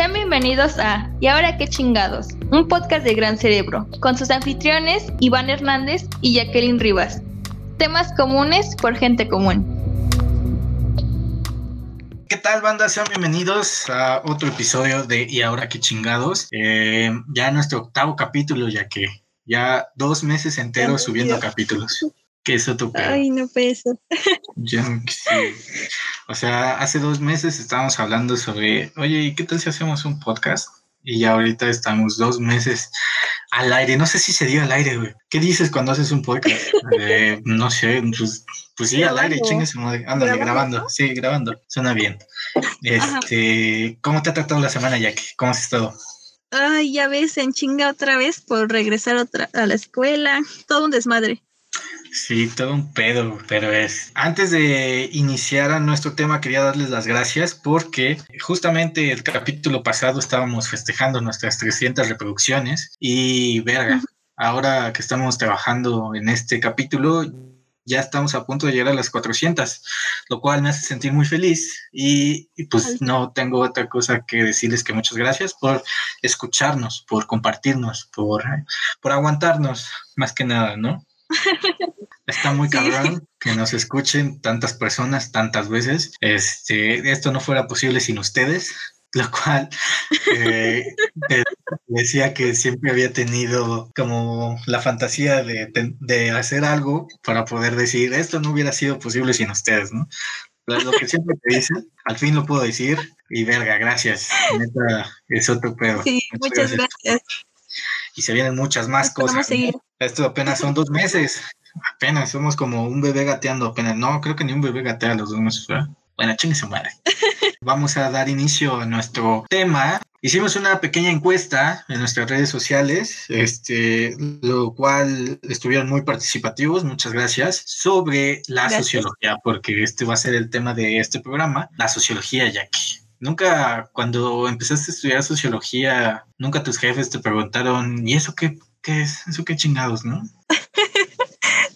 Sean bienvenidos a Y ahora qué chingados, un podcast de Gran Cerebro, con sus anfitriones Iván Hernández y Jacqueline Rivas. Temas comunes por gente común. ¿Qué tal, banda? Sean bienvenidos a otro episodio de Y ahora qué chingados. Eh, ya nuestro octavo capítulo, ya que ya dos meses enteros subiendo capítulos. ¿Qué es otro Ay, no peso. Yo no O sea, hace dos meses estábamos hablando sobre, oye, ¿y qué tal si hacemos un podcast? Y ya ahorita estamos dos meses al aire. No sé si se dio al aire, güey. ¿Qué dices cuando haces un podcast? no sé, pues, pues sí, al aire, chingue su madre. Ándale, grabando. Sí, grabando. Suena bien. Este, ¿cómo te ha tratado la semana, Jackie? ¿Cómo has estado? Ay, ya ves, en chinga otra vez por regresar otra a la escuela. Todo un desmadre. Sí, todo un pedo, pero es. Antes de iniciar a nuestro tema, quería darles las gracias porque justamente el capítulo pasado estábamos festejando nuestras 300 reproducciones y verga, ahora que estamos trabajando en este capítulo, ya estamos a punto de llegar a las 400, lo cual me hace sentir muy feliz y, pues no tengo otra cosa que decirles que muchas gracias por escucharnos, por compartirnos, por, por aguantarnos, más que nada, ¿no? Está muy cabrón que nos escuchen tantas personas tantas veces. Este, esto no fuera posible sin ustedes, lo cual eh, decía que siempre había tenido como la fantasía de, de, hacer algo para poder decir esto no hubiera sido posible sin ustedes, ¿no? Lo que siempre te dicen, al fin lo puedo decir y verga, gracias. Neta, es otro pedo. Sí, muchas, gracias. Y se vienen muchas más cosas. Esto apenas son dos meses. Apenas somos como un bebé gateando apenas. No, creo que ni un bebé gatea los dos meses. Bueno, chingue su madre. Vamos a dar inicio a nuestro tema. Hicimos una pequeña encuesta en nuestras redes sociales, este, lo cual estuvieron muy participativos, muchas gracias, sobre la sociología, porque este va a ser el tema de este programa, la sociología, Jackie. Nunca, cuando empezaste a estudiar sociología, nunca tus jefes te preguntaron, ¿y eso qué, qué es? ¿Eso qué chingados, no?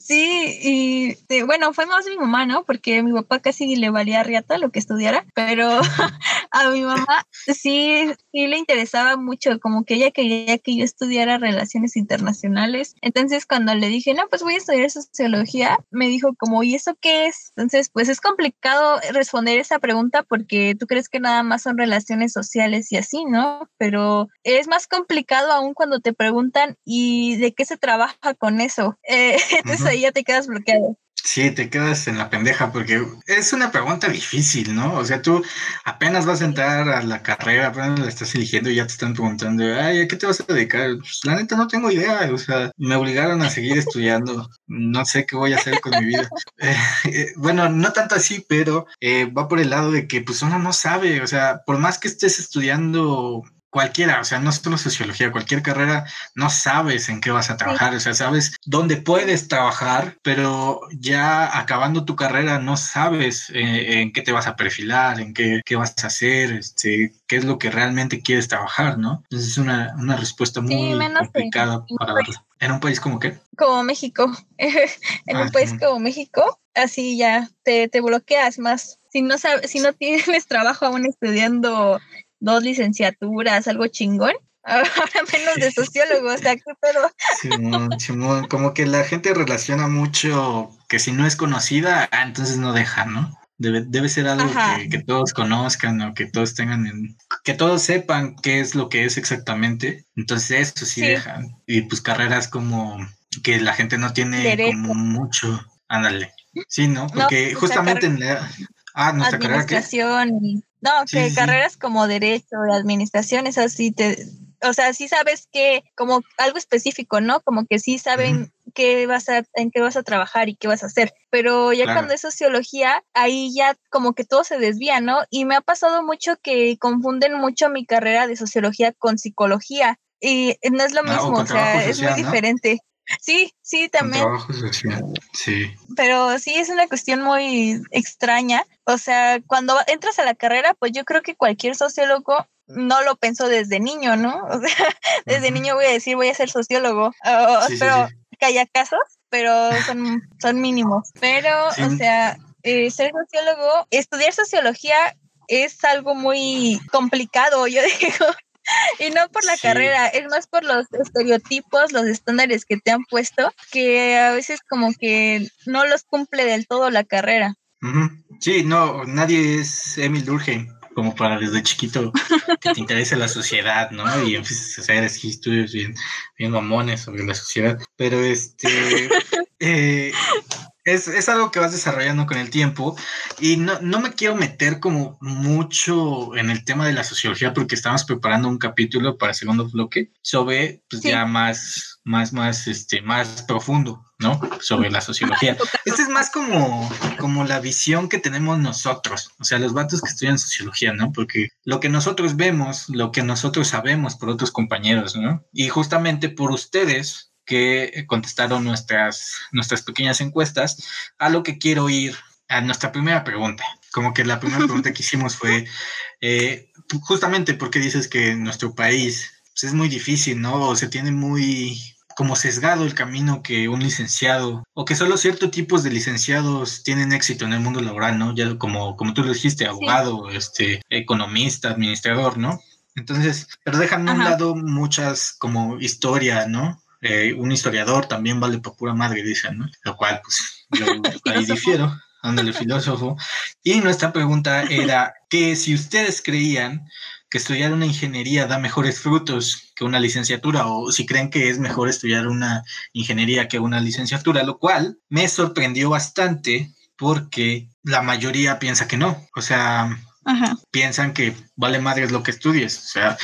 Sí, y eh, bueno, fue más mi mamá, ¿no? Porque mi papá casi le valía riata lo que estudiara, pero a mi mamá sí, sí le interesaba mucho, como que ella quería que yo estudiara relaciones internacionales. Entonces, cuando le dije, no, pues voy a estudiar sociología, me dijo como, ¿y eso qué es? Entonces, pues es complicado responder esa pregunta porque tú crees que nada más son relaciones sociales y así, ¿no? Pero es más complicado aún cuando te preguntan, ¿y de qué se trabaja con eso? Eh, entonces, ya te quedas bloqueado. Sí, te quedas en la pendeja porque es una pregunta difícil, ¿no? O sea, tú apenas vas a entrar a la carrera, apenas la estás eligiendo y ya te están preguntando, ay, ¿a qué te vas a dedicar? Pues, la neta no tengo idea, o sea, me obligaron a seguir estudiando, no sé qué voy a hacer con mi vida. Eh, eh, bueno, no tanto así, pero eh, va por el lado de que pues uno no sabe, o sea, por más que estés estudiando cualquiera, o sea, no solo sociología, cualquier carrera, no sabes en qué vas a trabajar, o sea, sabes dónde puedes trabajar, pero ya acabando tu carrera no sabes eh, en qué te vas a perfilar, en qué, qué, vas a hacer, este, qué es lo que realmente quieres trabajar, ¿no? Entonces es una, una respuesta muy complicada para darla. ¿En un país como qué? Como México. en un ah, país como México, así ya te, te bloqueas más. Si no, sabes, si no tienes trabajo aún estudiando dos licenciaturas, algo chingón. Ahora menos de sociólogo, o sea, pero... como que la gente relaciona mucho que si no es conocida, ah, entonces no deja, ¿no? Debe, debe ser algo que, todos conozcan o que todos tengan, en, que todos sepan qué es lo que es exactamente. Entonces eso sí, dejan. Y pues carreras como que la gente no tiene como mucho. Ándale. Sí, ¿no? Porque justamente en la... Ah, nuestra carrera. No, que carreras como derecho, administración, es así te, o sea, sí sabes que como algo específico, ¿no? Como que sí saben qué vas a, en qué vas a trabajar y qué vas a hacer. Pero ya cuando es sociología, ahí ya como que todo se desvía, ¿no? Y me ha pasado mucho que confunden mucho mi carrera de sociología con psicología. Y no es lo ah, mismo, o, sea, es muy diferente. Sí, sí, también. sí. Pero sí es una cuestión muy extraña. O sea, cuando entras a la carrera, pues yo creo que cualquier sociólogo no lo pensó desde niño, ¿no? O sea, desde niño voy a decir voy a ser sociólogo. pero que haya casos, pero son, son mínimos. Pero, o sea, eh, ser sociólogo, estudiar sociología es algo muy complicado, yo digo. Y no por la carrera, es más por los estereotipos, los estándares que te han puesto, que a veces como que no los cumple del todo la carrera. Sí, no, nadie es Emil Durkheim como para desde chiquito que te interese la sociedad, ¿no? Y empieces a hacer estudios bien, bien mamones sobre la sociedad. Pero este eh, es, es, algo que vas desarrollando con el tiempo y no, no, me quiero meter como mucho en el tema de la sociología porque estamos preparando un capítulo para el segundo bloque sobre pues, ya más, más, más, este, más profundo, ¿no? Sobre la sociología. Este es más como, como la visión que tenemos nosotros, o sea, los vatos que estudian sociología, ¿no? Porque lo que nosotros vemos, lo que nosotros sabemos por otros compañeros, ¿no? Y justamente por ustedes que contestaron nuestras, nuestras pequeñas encuestas, a lo que quiero ir a nuestra primera pregunta. Como que la primera pregunta que hicimos fue, eh, justamente porque dices que en nuestro país pues, es muy difícil, ¿no? O se tiene muy como sesgado el camino que un licenciado o que solo ciertos tipos de licenciados tienen éxito en el mundo laboral, ¿no? Ya como, como tú lo dijiste, abogado, este, economista, administrador, ¿no? Entonces, pero dejan a un lado muchas como historia, ¿no? Eh, un historiador también vale por pura madre, dicen, ¿no? Lo cual, pues, yo ahí difiero, ándale, filósofo. Y nuestra pregunta era que si ustedes creían que estudiar una ingeniería da mejores frutos que una licenciatura o si creen que es mejor estudiar una ingeniería que una licenciatura, lo cual me sorprendió bastante porque la mayoría piensa que no, o sea, piensan que vale madre lo que estudies, o sea,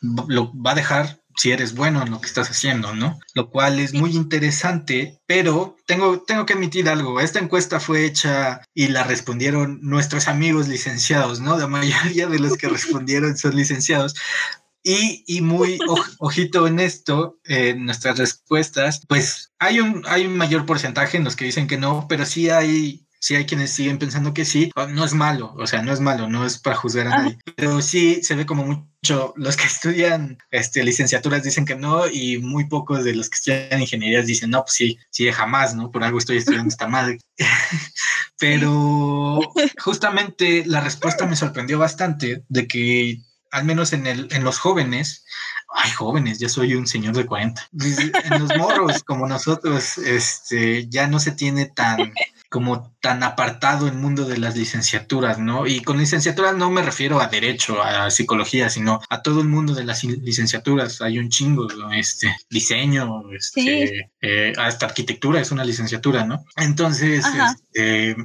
lo va a dejar si eres bueno en lo que estás haciendo, ¿no? Lo cual es muy interesante, pero tengo, tengo que admitir algo, esta encuesta fue hecha y la respondieron nuestros amigos licenciados, ¿no? La mayoría de los que respondieron son licenciados. Y, y, muy ojito en esto, en nuestras respuestas, pues hay un, hay un mayor porcentaje en los que dicen que no, pero sí hay sí hay quienes siguen pensando que sí, no es malo, o sea, no es malo, no es para juzgar a nadie, pero sí se ve como mucho, los que estudian este, licenciaturas dicen que no y muy pocos de los que estudian ingenierías dicen, no, pues sí, sí, jamás, ¿no? Por algo estoy estudiando esta madre. pero justamente la respuesta me sorprendió bastante de que al menos en, el, en los jóvenes, ay, jóvenes, ya soy un señor de 40. En los morros como nosotros, este, ya no se tiene tan como tan apartado el mundo de las licenciaturas, ¿no? Y con licenciaturas no me refiero a derecho, a psicología, sino a todo el mundo de las licenciaturas. Hay un chingo, este, diseño, este, eh, hasta arquitectura es una licenciatura, ¿no? Entonces, este,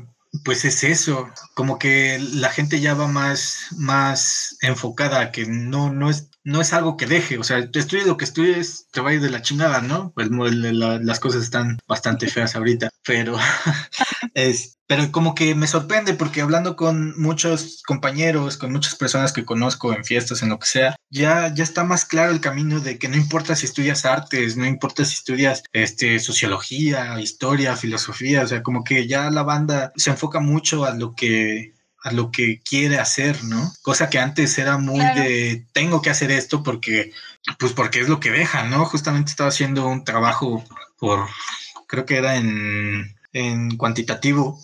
pues es eso, como que la gente ya va más, más enfocada, que no, no es no es algo que deje, o sea, estudies lo que estudies, te va a ir de la chingada, ¿no? Pues las cosas están bastante feas ahorita, pero es, pero como que me sorprende porque hablando con muchos compañeros, con muchas personas que conozco en fiestas, en lo que sea, ya, ya está más claro el camino de que no importa si estudias artes, no importa si estudias este, sociología, historia, filosofía, o sea, como que ya la banda se enfoca mucho a lo que a lo que quiere hacer, ¿no? Cosa que antes era muy de tengo que hacer esto porque, pues porque es lo que deja, ¿no? Justamente estaba haciendo un trabajo por, creo que era en, en cuantitativo,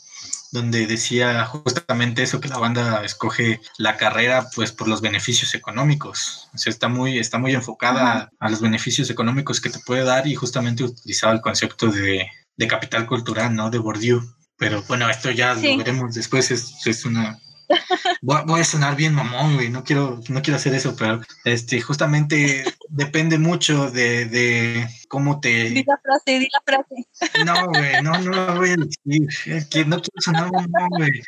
donde decía justamente eso, que la banda escoge la carrera pues por los beneficios económicos. O sea, está muy, está muy enfocada a los beneficios económicos que te puede dar y justamente utilizaba el concepto de, de capital cultural, ¿no? De Bourdieu. Pero bueno, esto ya lo veremos después. Es, es una. Voy a, sonar bien mamón, güey. No quiero, no quiero hacer eso, pero este, justamente depende mucho de, de cómo te. Di la frase, di la frase. No, güey, no, no lo voy a decir. Es que no quiero sonar mamón, güey.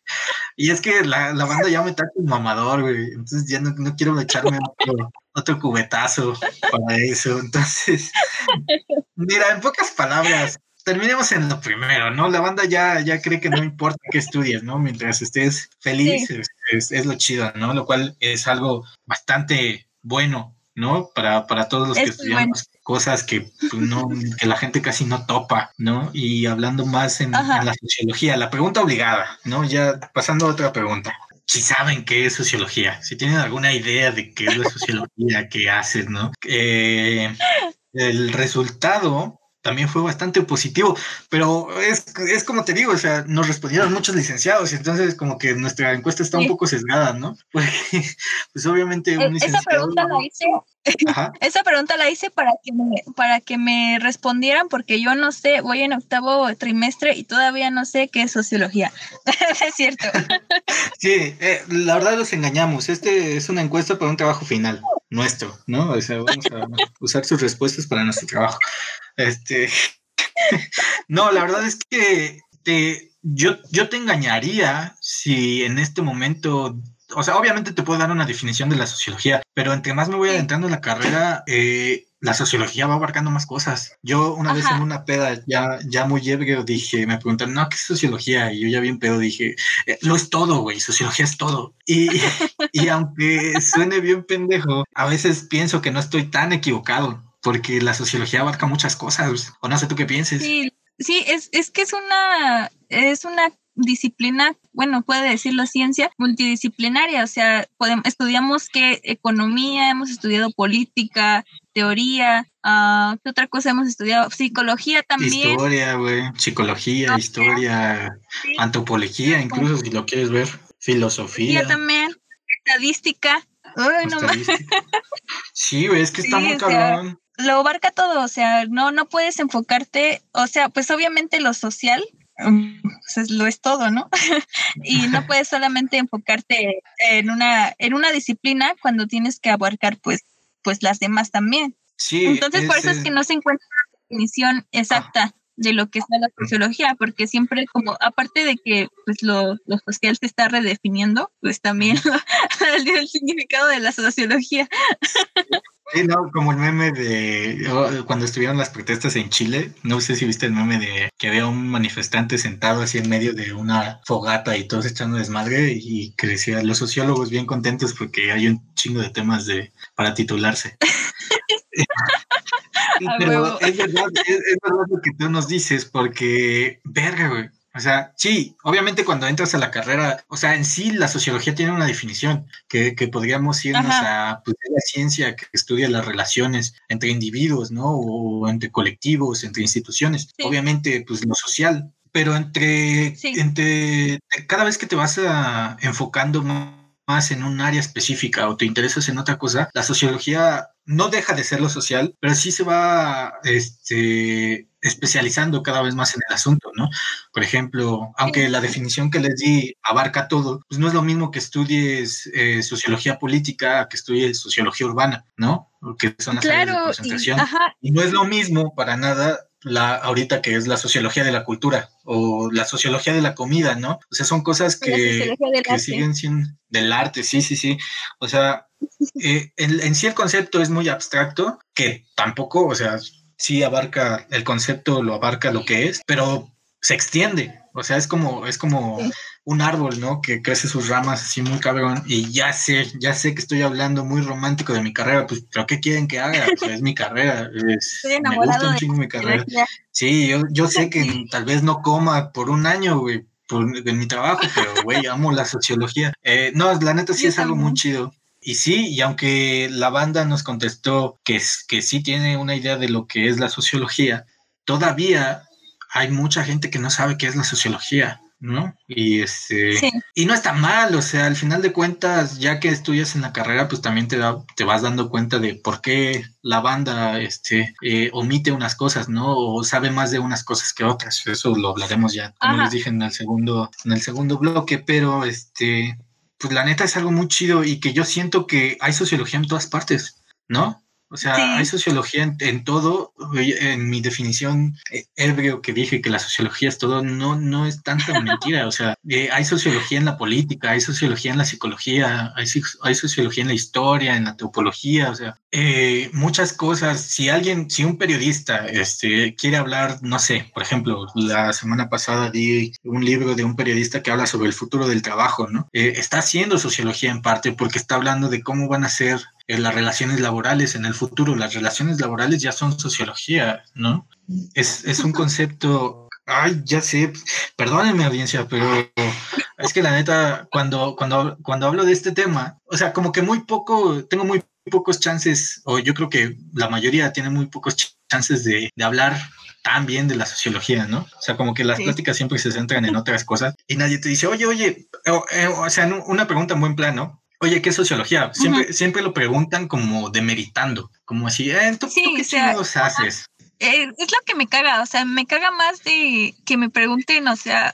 Y es que la, la banda ya me está un mamador, güey. Entonces ya no, no quiero echarme otro, otro cubetazo para eso. Entonces, mira, en pocas palabras, terminemos en lo primero, ¿no? La banda ya, ya cree que no importa qué estudies, ¿no? Mientras estés feliz, es, lo chido, ¿no? Lo cual es algo bastante bueno, ¿no? Para, para todos los que estudiamos cosas que, pues, no, que la gente casi no topa, ¿no? Y hablando más en, la sociología, la pregunta obligada, ¿no? Ya pasando a otra pregunta. Si saben qué es sociología, si tienen alguna idea de qué es la sociología, qué hacen, ¿no? Eh, el resultado también fue bastante positivo, pero es, es como te digo, o sea, nos respondieron muchos licenciados, entonces como que nuestra encuesta está un poco sesgada, ¿no? Porque, pues obviamente un E- Esa licenciado... pregunta la hice, Ajá. esa pregunta la hice para que me, para que me respondieran, porque yo no sé, voy en octavo trimestre y todavía no sé qué es sociología. es cierto. Sí, eh, la verdad los engañamos. Este es una encuesta para un trabajo final nuestro, ¿no? O sea, vamos a usar sus respuestas para nuestro trabajo. Este, no, la verdad es que te, yo, yo te engañaría si en este momento, o sea, obviamente te puedo dar una definición de la sociología, pero entre más me voy adentrando en la carrera, eh, la sociología va abarcando más cosas. Yo una vez en una peda ya, ya muy ebrio dije, me preguntaron, no, ¿qué es sociología? Y yo ya bien pedo dije, "Eh, lo es todo, güey, sociología es todo. Y, y aunque suene bien pendejo, a veces pienso que no estoy tan equivocado, porque la sociología abarca muchas cosas. O no sé tú qué pienses. Sí, sí, es, es que es una, es una disciplina, bueno, puede decirlo ciencia, multidisciplinaria, o sea, podemos, estudiamos que economía, hemos estudiado política, teoría, ah, ¿qué otra cosa hemos estudiado? Psicología también. Historia, güey, psicología, historia, Sí. antropología, incluso si lo quieres ver, filosofía. También, estadística. No estadística. Sí, güey, es que está muy sea, cabrón. Lo abarca todo, o sea, no, no puedes enfocarte, o sea, pues obviamente lo social pues es- lo es todo, ¿no? y no puedes solamente enfocarte en una, en una disciplina cuando tienes que abarcar pues, pues las demás también. Sí, Entonces, por eso es es- que no se encuentra una definición exacta de lo que es la sociología, porque siempre como, aparte de que pues lo, lo social se está redefiniendo, pues también el, el significado de la sociología. Sí, no, como el meme de oh, cuando estuvieron las protestas en Chile, no sé si viste el meme de que había un manifestante sentado así en medio de una fogata y todos echando desmadre y que decía los sociólogos bien contentos porque hay un chingo de temas de para titularse. Pero es verdad, es, es verdad lo que tú nos dices porque, verga, güey. O sea, sí, obviamente cuando entras a la carrera, o sea, en sí la sociología tiene una definición que, que podríamos irnos a pues, es la ciencia que estudia las relaciones entre individuos, ¿no? O entre colectivos, entre instituciones. Sí. Obviamente, pues lo social, pero entre, Sí. entre cada vez que te vas a, enfocando más más en un área específica o te interesas en otra cosa, la sociología no deja de ser lo social, pero sí se va este, especializando cada vez más en el asunto, ¿no? Por ejemplo, aunque la definición que les di abarca todo, pues no es lo mismo que estudies eh, sociología política que estudies sociología urbana, ¿no? Que son las áreas de y, concentración. Y no es lo mismo para nada la ahorita que es la sociología de la cultura o la sociología de la comida, ¿no? O sea, son cosas que, siguen siendo del arte, sí, sí, sí. O sea, eh, en, en sí el concepto es muy abstracto, que tampoco, o sea, sí abarca, el concepto lo abarca lo que es, pero se extiende. O sea, es como, es como Sí. un árbol, ¿no? Que crece sus ramas así muy cabrón. Y ya sé, ya sé que estoy hablando muy romántico de mi carrera, pues, pero ¿qué quieren que haga? O sea, es mi carrera. es- Estoy me gusta un chingo mi carrera. Sí, yo, yo sé que tal vez no coma por un año, güey, por de mi trabajo, pero, güey, amo la sociología. Eh, no, la neta sí es algo muy chido. Y sí, y aunque la banda nos contestó que, es, que sí tiene una idea de lo que es la sociología, todavía hay mucha gente que no sabe qué es la sociología, ¿no? Y este... Sí. Y no está mal, o sea, al final de cuentas, ya que estudias en la carrera, pues también te, da, te vas dando cuenta de por qué la banda este, eh, omite unas cosas, ¿no? O sabe más de unas cosas que otras. Eso lo hablaremos ya, como Ajá. les dije en el segundo, en el segundo bloque, pero este, pues la neta es algo muy chido y que yo siento que hay sociología en todas partes, ¿no? O sea, Sí. hay sociología en, en todo. En mi definición eh, ebrio que dije que la sociología es todo, no, no es tanta mentira. O sea, eh, hay sociología en la política, hay sociología en la psicología, hay, hay sociología en la historia, en la antropología, o sea, eh, muchas cosas. Si alguien, si un periodista este, quiere hablar, no sé, por ejemplo, la semana pasada di un libro de un periodista que habla sobre el futuro del trabajo, ¿no? Eh, está haciendo sociología en parte porque está hablando de cómo van a ser eh, las relaciones laborales en el futuro. Las relaciones laborales ya son sociología, ¿no? Es, es un concepto, ay, ya sé, perdónenme audiencia, pero es que la neta, cuando, cuando, cuando hablo de este tema, o sea, como que muy poco, tengo muy pocos chances, o yo creo que la mayoría tiene muy pocos ch- chances de, de hablar tan bien de la sociología, ¿no? O sea, como que las pláticas siempre se centran en otras cosas y nadie te dice, oye, oye, o, eh, sea, una pregunta en buen plano. Oye, ¿qué es sociología? Siempre, siempre lo preguntan como demeritando, como así, eh, ¿tú, qué chingados haces? Eh, es lo que me caga, o sea, me caga más de que me pregunten, o sea,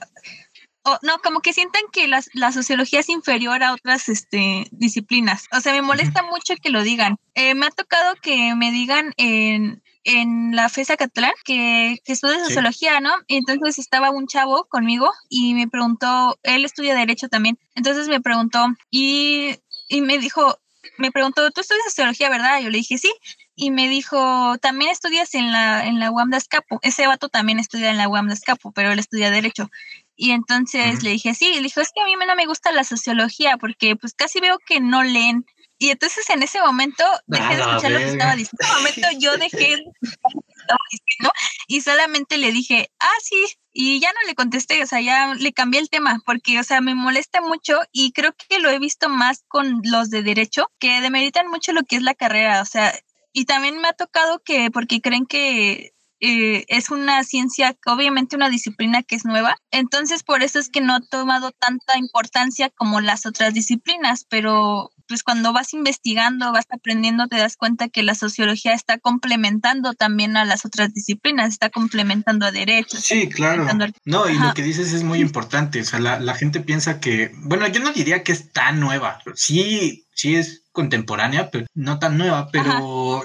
no, como que sientan que la, la, sociología es inferior a otras este, disciplinas. O sea, me molesta mucho que lo digan. Eh, me ha tocado que me digan en, en la FESA Catalán que, que estudia sociología, ¿no? Y entonces estaba un chavo conmigo y me preguntó, él estudia derecho también, entonces me preguntó y, y me dijo, me preguntó, ¿tú estudias sociología, verdad? Yo le dije, sí. Y me dijo, también estudias en la, en la UAM de Escapo. Ese vato también estudia en la UAM de Escapo, pero él estudia Derecho. Y entonces le dije, sí, le dijo, es que a mí no me gusta la sociología porque pues casi veo que no leen. Y entonces en ese momento dejé de escuchar lo que estaba diciendo. En ese momento yo dejé de escuchar lo que estaba diciendo y solamente le dije, ah, sí, y ya no le contesté, o sea, ya le cambié el tema porque, o sea, me molesta mucho y creo que lo he visto más con los de derecho, que demeritan mucho lo que es la carrera, o sea, y también me ha tocado que, porque creen que eh, es una ciencia, obviamente una disciplina que es nueva, entonces por eso es que no ha tomado tanta importancia como las otras disciplinas, pero pues cuando vas investigando, vas aprendiendo, te das cuenta que la sociología está complementando también a las otras disciplinas, está complementando a derechos. Sí, claro. No, y lo que dices es muy importante, o sea, la, la gente piensa que, bueno, yo no diría que es tan nueva, sí, sí es contemporánea, pero no tan nueva, pero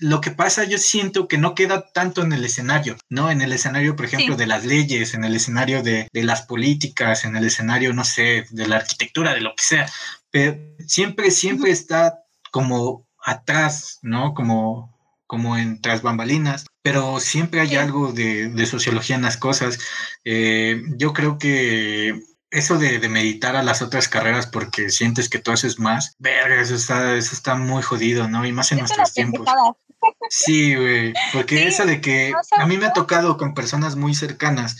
lo que pasa, yo siento que no queda tanto en el escenario, ¿no? En el escenario, por ejemplo, de las leyes, en el escenario de, las políticas, en el escenario, no sé, de la arquitectura, de lo que sea, pero siempre, siempre está como atrás, ¿no? Como, como en tras bambalinas, pero siempre hay algo de, sociología en las cosas. Eh, yo creo que eso de, meditar a las otras carreras porque sientes que tú haces más, verga, eso está, eso está muy jodido, ¿no? Y más en nuestros tiempos. Sí, güey, porque eso de que a mí me ha tocado con personas muy cercanas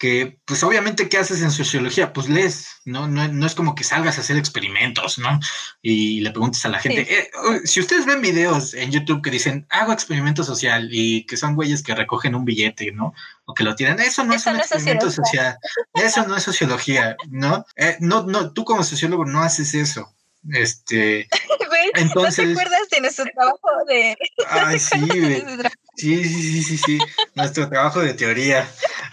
que, pues obviamente, ¿qué haces en sociología? Pues lees, ¿no? No, es como que salgas a hacer experimentos, ¿no? Y le preguntes a la gente, eh, si ustedes ven videos en YouTube que dicen, hago experimento social y que son güeyes que recogen un billete, ¿no? O que lo tiran, eso no es un experimento social, eso no es sociología, ¿no? Eh, no, no, tú como sociólogo no haces eso. Este, entonces, ¿no te acuerdas de nuestro trabajo de... Sí, sí, sí, sí, sí, nuestro trabajo de teoría.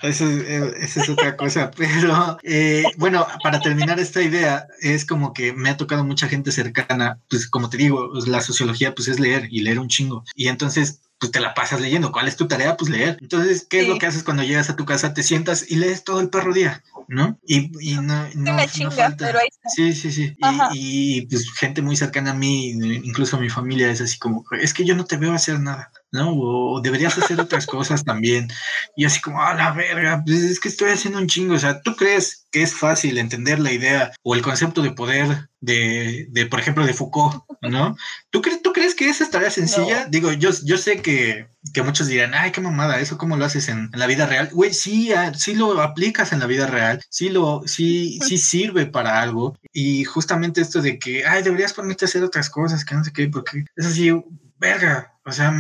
Eso, eh, esa es otra cosa. Pero eh, bueno, para terminar esta idea, es como que me ha tocado mucha gente cercana, pues como te digo, pues, la sociología pues es leer y leer un chingo. Y entonces pues te la pasas leyendo. ¿Cuál es tu tarea? Pues leer. Entonces, ¿qué es lo que haces cuando llegas a tu casa? Te sientas y lees todo el perro día, ¿no? Y, y no, no, no falta. Sí, sí, sí. Y, y, pues gente muy cercana a mí, incluso mi familia, es así como, es que yo no te veo hacer nada. ¿No? O deberías hacer otras cosas también. Y así como, a la verga, pues es que estoy haciendo un chingo. O sea, ¿tú crees que es fácil entender la idea o el concepto de poder de, de por ejemplo, de Foucault, ¿no? ¿Tú, crees, ¿Tú crees que esa es tarea sencilla? Digo, yo, yo sé que, que, muchos dirán, ay, qué mamada, ¿eso cómo lo haces en, la vida real? Güey, sí, ah, sí lo aplicas en la vida real, sí, lo, sí, sí sirve para algo. Y justamente esto de que, ay, deberías ponerte a hacer otras cosas, que no sé qué, porque es así, verga, o sea,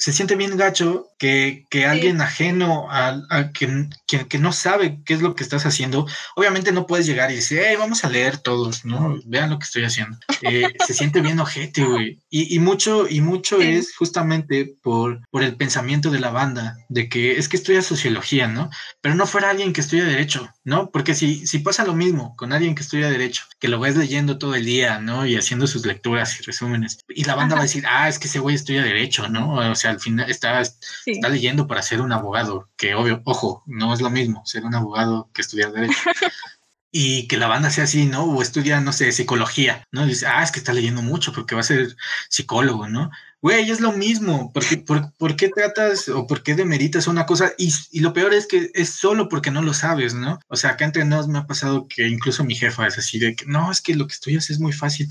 se siente bien gacho que, alguien ajeno a, a que, que, no sabe qué es lo que estás haciendo, obviamente no puedes llegar y decir, hey, vamos a leer todos, ¿no? Vean lo que estoy haciendo. Eh, se siente bien ojete, güey. Y, mucho, y mucho es justamente por, por el pensamiento de la banda, de que es que estudia sociología, ¿no? Pero no fuera alguien que estudia derecho, ¿no? Porque si, si pasa lo mismo con alguien que estudia derecho, que lo ves leyendo todo el día, ¿no? Y haciendo sus lecturas y resúmenes, y la banda va a decir, ah, es que ese güey estudia derecho, ¿no? O sea, al final está, está leyendo para ser un abogado, que obvio, ojo, no es lo mismo ser un abogado que estudiar derecho. y que la banda sea así, ¿no? O estudia, no sé, psicología, ¿no? dice, ah, es que está leyendo mucho porque va a ser psicólogo, ¿no? Güey, es lo mismo. ¿Por qué, por, qué tratas o por qué demeritas una cosa? Y, y, lo peor es que es solo porque no lo sabes, ¿no? O sea, acá entre nos me ha pasado que incluso mi jefa es así de que, no, es que lo que estudias es muy fácil.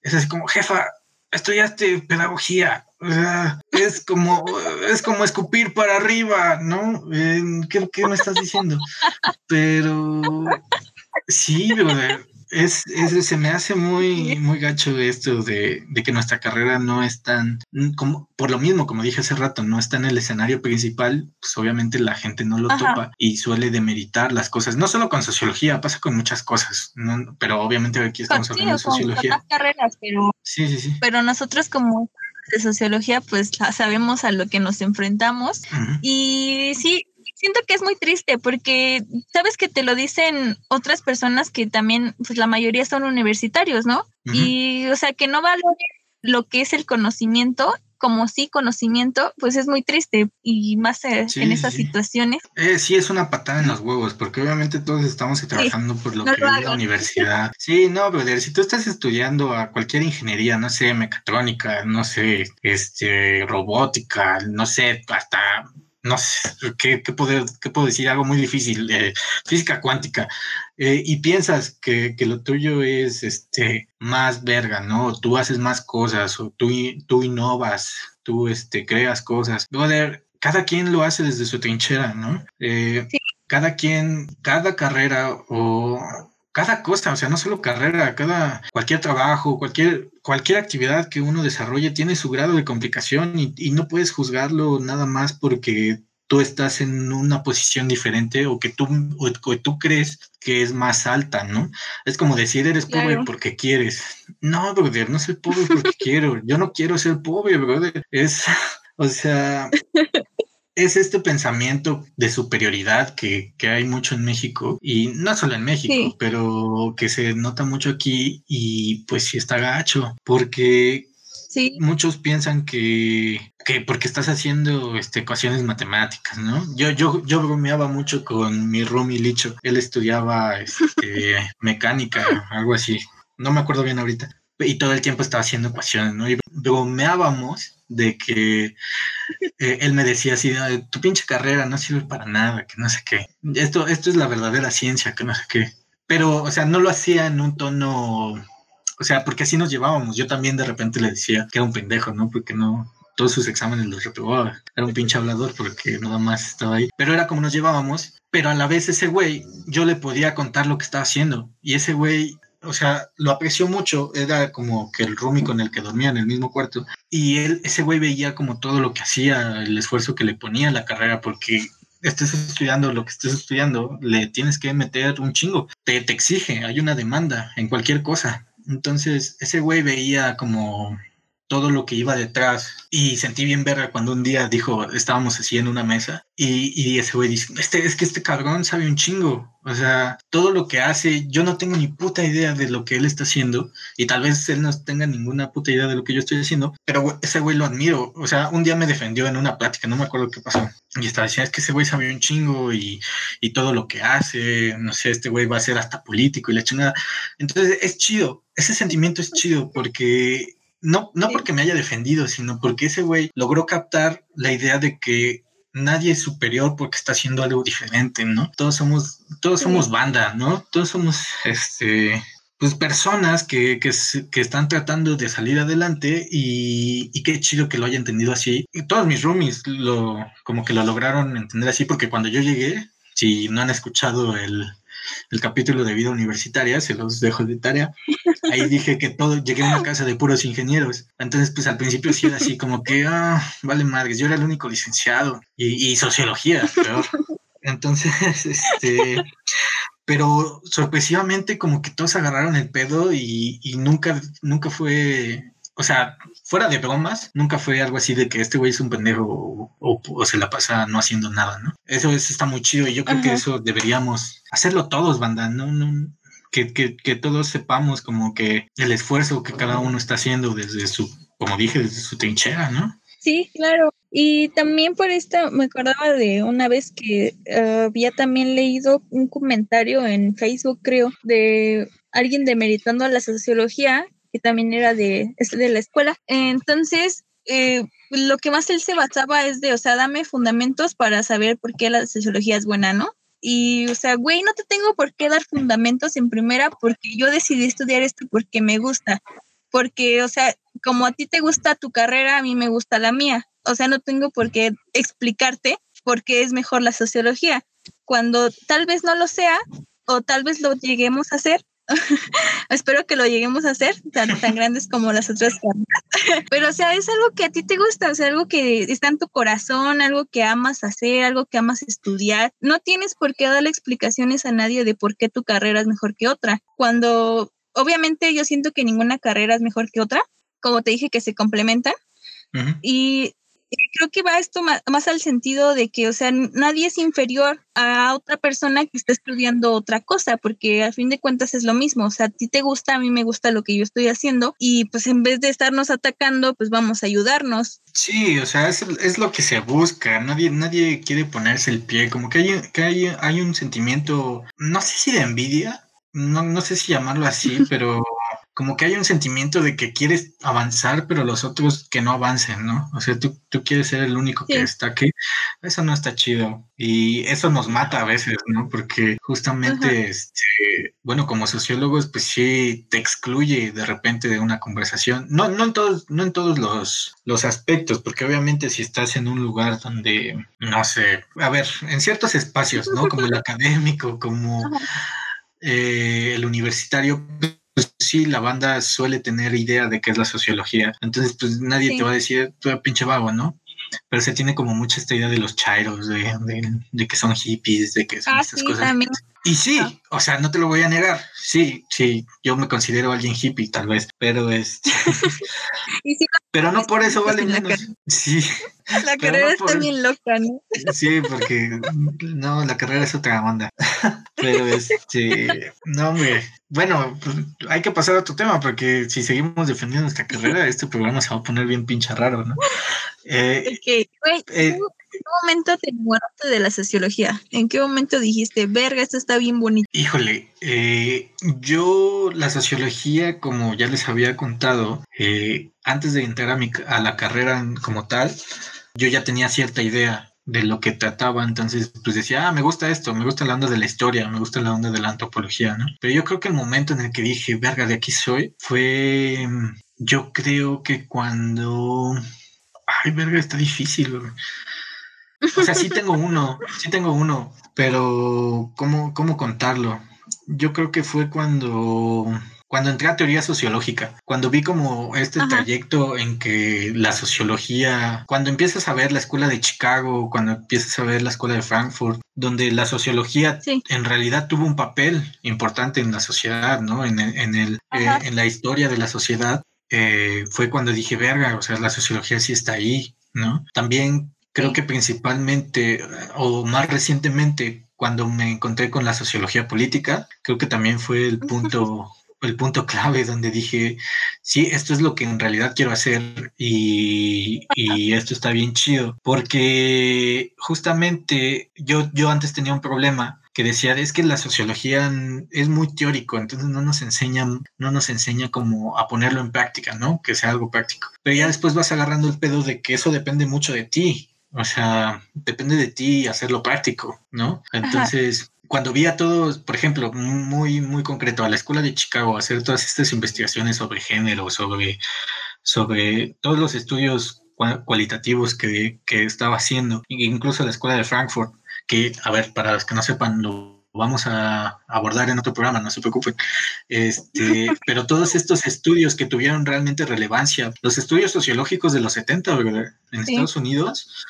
Es así como, jefa, estudiaste pedagogía. Es como, es como escupir para arriba, ¿no? ¿Qué, qué me estás diciendo? Pero sí, Es, es, se me hace muy, muy gacho esto de, de, que nuestra carrera no es tan, como, por lo mismo, como dije hace rato, no está en el escenario principal, pues obviamente la gente no lo topa y suele demeritar las cosas, no solo con sociología, pasa con muchas cosas, pero obviamente aquí estamos hablando de sociología. carreras, pero, sí, sí, sí. pero nosotros como de sociología, pues sabemos a lo que nos enfrentamos. Y sí, siento que es muy triste porque sabes que te lo dicen otras personas que también, pues la mayoría son universitarios, ¿no? Y, o sea, que no valoren lo que es el conocimiento como sí conocimiento, pues es muy triste y más eh, en esas situaciones. Eh, sí, es una patada en los huevos, porque obviamente todos estamos trabajando por lo que es la universidad. Sí, no, brother, si tú estás estudiando a cualquier ingeniería, no sé, mecatrónica, no sé, este, robótica, no sé, hasta no sé, ¿qué, qué, puedo, qué puedo decir? Algo muy difícil, eh, física cuántica, eh, y piensas que, que, lo tuyo es este, más verga, ¿no? Tú haces más cosas, o tú, tú innovas, tú este, creas cosas. cada quien lo hace desde su trinchera, ¿no? Eh, cada quien, cada carrera o cada cosa, o sea, no solo carrera, cada cualquier trabajo, cualquier cualquier actividad que uno desarrolle tiene su grado de complicación y, y, no puedes juzgarlo nada más porque tú estás en una posición diferente o que tú o tú crees que es más alta, ¿no? Es como decir eres pobre porque quieres. No, brother, no soy pobre porque quiero. Yo no quiero ser pobre, brother. Es, o sea, es este pensamiento de superioridad que, hay mucho en México y no solo en México, pero que se nota mucho aquí y pues sí está gacho porque muchos piensan que, que porque estás haciendo este, ecuaciones matemáticas, ¿no? Yo, yo, yo bromeaba mucho con mi roomie Licho, él estudiaba este, mecánica, algo así, no me acuerdo bien ahorita y todo el tiempo estaba haciendo ecuaciones, ¿no? Y bromeábamos de que eh, él me decía así, tu pinche carrera no sirve para nada, que no sé qué. Esto, esto es la verdadera ciencia, que no sé qué. Pero, o sea, no lo hacía en un tono, o sea, porque así nos llevábamos. Yo también de repente le decía que era un pendejo, ¿no? Porque no, todos sus exámenes los reprobaba. Era un pinche hablador porque nada más estaba ahí. Pero era como nos llevábamos. Pero a la vez ese güey, yo le podía contar lo que estaba haciendo. Y ese güey o sea, lo apreció mucho, era como que el roomie con el que dormía en el mismo cuarto, y él, ese güey veía como todo lo que hacía, el esfuerzo que le ponía a la carrera, porque estés estudiando lo que estés estudiando, le tienes que meter un chingo, te, te exige, hay una demanda en cualquier cosa. Entonces, ese güey veía como todo lo que iba detrás. Y sentí bien verga cuando un día dijo, estábamos así en una mesa y, y ese güey dice, este, es que este cabrón sabe un chingo, o sea, todo lo que hace, yo no tengo ni puta idea de lo que él está haciendo y tal vez él no tenga ninguna puta idea de lo que yo estoy haciendo, pero ese güey lo admiro, o sea, un día me defendió en una plática, no me acuerdo qué pasó, y estaba diciendo, es que ese güey sabe un chingo y, y todo lo que hace, no sé, este güey va a ser hasta político y la chingada, entonces es chido, ese sentimiento es chido porque no, no porque me haya defendido, sino porque ese güey logró captar la idea de que nadie es superior porque está haciendo algo diferente, ¿no? Todos somos, todos somos banda, ¿no? Todos somos, este, pues personas que, que, que, están tratando de salir adelante y, y, qué chido que lo haya entendido así. Y todos mis roomies lo, como que lo lograron entender así porque cuando yo llegué, si no han escuchado el, el capítulo de vida universitaria, se los dejo de tarea. Ahí dije que todo, llegué a una casa de puros ingenieros. Entonces, pues al principio sí era así como que, ah, vale madres, yo era el único licenciado y, sociología, peor. Entonces, este, pero sorpresivamente como que todos agarraron el pedo y, y nunca, nunca fue o sea, fuera de bromas, nunca fue algo así de que este güey es un pendejo o, se la pasa no haciendo nada, ¿no? Eso, está muy chido y yo creo que eso deberíamos hacerlo todos, banda, ¿no? no que, que, que, todos sepamos como que el esfuerzo que cada uno está haciendo desde su, como dije, desde su trinchera, ¿no? Sí, claro. Y también por esto me acordaba de una vez que eh, había también leído un comentario en Facebook, creo, de alguien demeritando a la sociología que también era de, de la escuela. Entonces, eh, lo que más él se basaba es de, o sea, dame fundamentos para saber por qué la sociología es buena, ¿no? Y, o sea, güey, no te tengo por qué dar fundamentos en primera porque yo decidí estudiar esto porque me gusta. Porque, o sea, como a ti te gusta tu carrera, a mí me gusta la mía. O sea, no tengo por qué explicarte por qué es mejor la sociología. Cuando tal vez no lo sea o tal vez lo lleguemos a hacer, espero que lo lleguemos a hacer, tan, tan grandes como las otras Pero, o sea, es algo que a ti te gusta, o sea, algo que está en tu corazón, algo que amas hacer, algo que amas estudiar. No tienes por qué darle explicaciones a nadie de por qué tu carrera es mejor que otra. Cuando, obviamente, yo siento que ninguna carrera es mejor que otra, como te dije, que se complementan. Y creo que va esto más, al sentido de que, o sea, nadie es inferior a otra persona que está estudiando otra cosa, porque al fin de cuentas es lo mismo, o sea, a ti te gusta, a mí me gusta lo que yo estoy haciendo y pues en vez de estarnos atacando, pues vamos a ayudarnos. Sí, o sea, es, es lo que se busca, nadie, nadie quiere ponerse el pie, como que hay, que hay, hay un sentimiento, no sé si de envidia, no, no sé si llamarlo así, pero como que hay un sentimiento de que quieres avanzar, pero los otros que no avancen, ¿no? O sea, tú, tú quieres ser el único que está aquí. Eso no está chido. Y eso nos mata a veces, ¿no? Porque justamente, este, bueno, como sociólogos, pues sí te excluye de repente de una conversación. No, no en todos, no en todos los, los aspectos, porque obviamente si estás en un lugar donde, no sé, a ver, en ciertos espacios, ¿no? Como el académico, como eh, el universitario, pues sí, la banda suele tener idea de qué es la sociología. Entonces, pues nadie te va a decir, tú pinche vago, ¿no? Pero se tiene como mucha esta idea de los chairos, de, que son hippies, de que son ah, estas cosas. Y sí, ah. o sea, no te lo voy a negar. Sí, sí, yo me considero alguien hippie, tal vez, pero es. pero no por eso vale menos. Sí. La carrera está bien loca, ¿no? Sí, porque no, la carrera es otra onda. Pero este, no, hombre. Bueno, pues, hay que pasar a otro tema, porque si seguimos defendiendo nuestra carrera, este programa se va a poner bien pinche raro, ¿no? Eh, eh ¿En qué momento te enamoraste de la sociología? ¿En qué momento dijiste, verga, esto está bien bonito? Híjole, eh, yo la sociología, como ya les había contado, eh, antes de entrar a, mi, a la carrera como tal, yo ya tenía cierta idea de lo que trataba, entonces pues decía, ah, me gusta esto, me gusta la onda de la historia, me gusta la onda de la antropología, ¿no? Pero yo creo que el momento en el que dije, verga, de aquí soy, fue, yo creo que cuando, ay, verga, está difícil, o sea, sí tengo uno, sí tengo uno, pero ¿cómo, cómo contarlo? Yo creo que fue cuando, cuando entré a teoría sociológica, cuando vi como este trayecto en que la sociología, cuando empiezas a ver la escuela de Chicago, cuando empiezas a ver la escuela de Frankfurt, donde la sociología en realidad tuvo un papel importante en la sociedad, ¿no? En, en, el, eh, en la historia de la sociedad, eh, fue cuando dije, verga, o sea, la sociología sí está ahí, ¿no? También Creo que principalmente o más recientemente cuando me encontré con la sociología política, creo que también fue el punto el punto clave donde dije, sí, esto es lo que en realidad quiero hacer y, y, esto está bien chido, porque justamente yo, yo antes tenía un problema que decía, es que la sociología es muy teórico, entonces no nos enseñan, no nos enseña como a ponerlo en práctica, ¿no? Que sea algo práctico. Pero ya después vas agarrando el pedo de que eso depende mucho de ti. O sea, depende de ti hacerlo práctico, ¿no? Entonces, cuando vi a todos, por ejemplo, muy, muy concreto, a la escuela de Chicago, hacer todas estas investigaciones sobre género, sobre, sobre todos los estudios cualitativos que, que estaba haciendo, incluso la escuela de Frankfurt, que, a ver, para los que no sepan, lo vamos a abordar en otro programa, no se preocupen. Este, pero todos estos estudios que tuvieron realmente relevancia, los estudios sociológicos de los 70, ¿verdad? En Estados Unidos,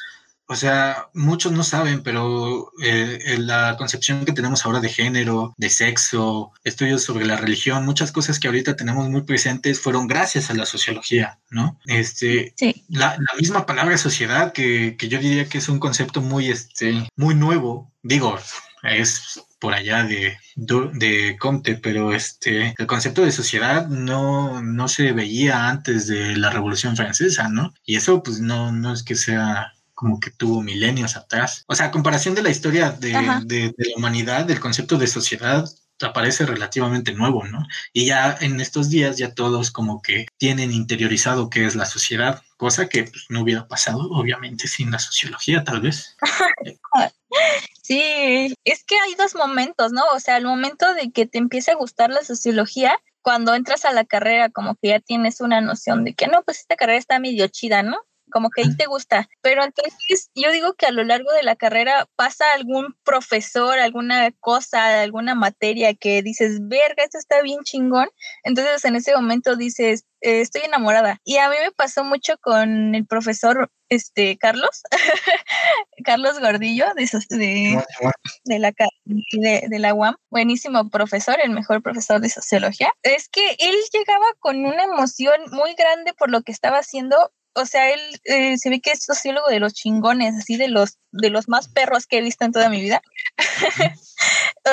o sea, muchos no saben, pero eh, la concepción que tenemos ahora de género, de sexo, estudios sobre la religión, muchas cosas que ahorita tenemos muy presentes fueron gracias a la sociología, ¿no? Este, la, misma palabra sociedad, que, que, yo diría que es un concepto muy, este, muy nuevo, digo, es por allá de, de Comte, pero este, el concepto de sociedad no, no se veía antes de la Revolución Francesa, ¿no? Y eso pues no, no es que sea como que tuvo milenios atrás. O sea, a comparación de la historia de, de, la humanidad, del concepto de sociedad aparece relativamente nuevo, ¿no? Y ya en estos días ya todos como que tienen interiorizado qué es la sociedad, cosa que pues, no hubiera pasado obviamente sin la sociología tal vez. Sí, es que hay dos momentos, ¿no? O sea, el momento de que te empiece a gustar la sociología, cuando entras a la carrera como que ya tienes una noción de que no, pues esta carrera está medio chida, ¿no? Como que ahí te gusta. Pero entonces yo digo que a lo largo de la carrera pasa algún profesor, alguna cosa, alguna materia que dices, verga, esto está bien chingón. Entonces en ese momento dices, eh, estoy enamorada. Y a mí me pasó mucho con el profesor este Carlos, Carlos Gordillo de, de, de la de, de, la UAM, buenísimo profesor, el mejor profesor de sociología. Es que él llegaba con una emoción muy grande por lo que estaba haciendo. O sea, él eh, se ve que es sociólogo de los chingones, así de los, de los más perros que he visto en toda mi vida.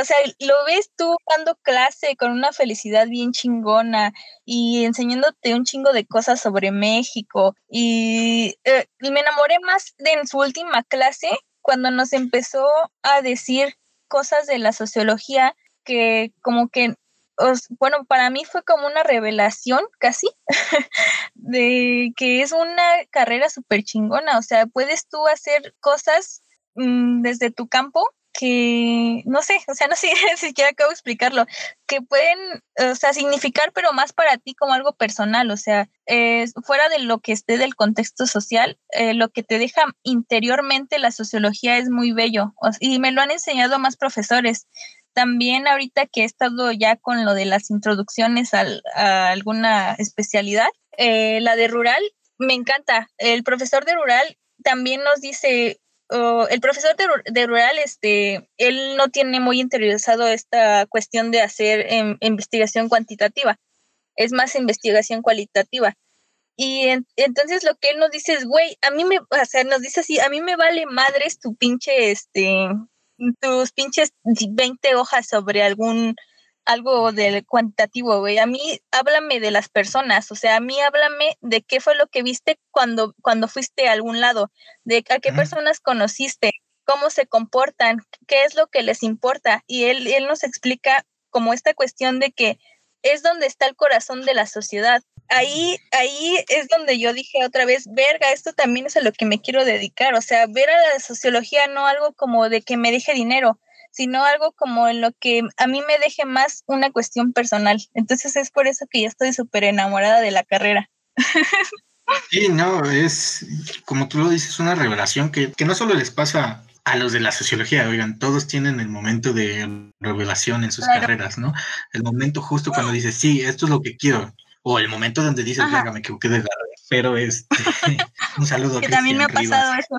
o sea, lo ves tú dando clase con una felicidad bien chingona y enseñándote un chingo de cosas sobre México. Y, eh, y me enamoré más de en su última clase cuando nos empezó a decir cosas de la sociología que como que bueno, para mí fue como una revelación casi de que es una carrera súper chingona, o sea, puedes tú hacer cosas mm, desde tu campo que no sé, o sea, no sé si siquiera acabo de explicarlo, que pueden, o sea, significar, pero más para ti como algo personal, o sea, fuera de lo que esté del contexto social, eh, lo que te deja interiormente la sociología es muy bello. Y me lo han enseñado más profesores. También ahorita que he estado ya con lo de las introducciones a alguna especialidad, eh, la de rural, me encanta. El profesor de rural también nos dice, el profesor de, rural, este, él no tiene muy interiorizado esta cuestión de hacer em, investigación cuantitativa, es más investigación cualitativa. Y entonces lo que él nos dice es, güey, a mí me, o nos dice así, a mí me vale madres tu pinche, este, tus pinches 20 hojas sobre algún algo del cuantitativo, güey. A mí háblame de las personas, o sea, a mí háblame de qué fue lo que viste cuando cuando fuiste a algún lado, de a qué personas conociste, cómo se comportan, qué es lo que les importa y él él nos explica como esta cuestión de que es donde está el corazón de la sociedad ahí, ahí es donde yo dije otra vez, verga, esto también es a lo que me quiero dedicar, o sea, ver a la sociología no algo como de que me deje dinero, sino algo como en lo que a mí me deje más una cuestión personal. Entonces es por eso que ya estoy súper enamorada de la carrera. Sí, no, es como tú lo dices, una revelación que, que no solo les pasa a los de la sociología, oigan, todos tienen el momento de revelación en sus carreras, ¿no? El momento justo cuando dices, sí, esto es lo que quiero o el momento donde dices, venga, me equivoqué de pero este, un saludo. que también me ha pasado eso.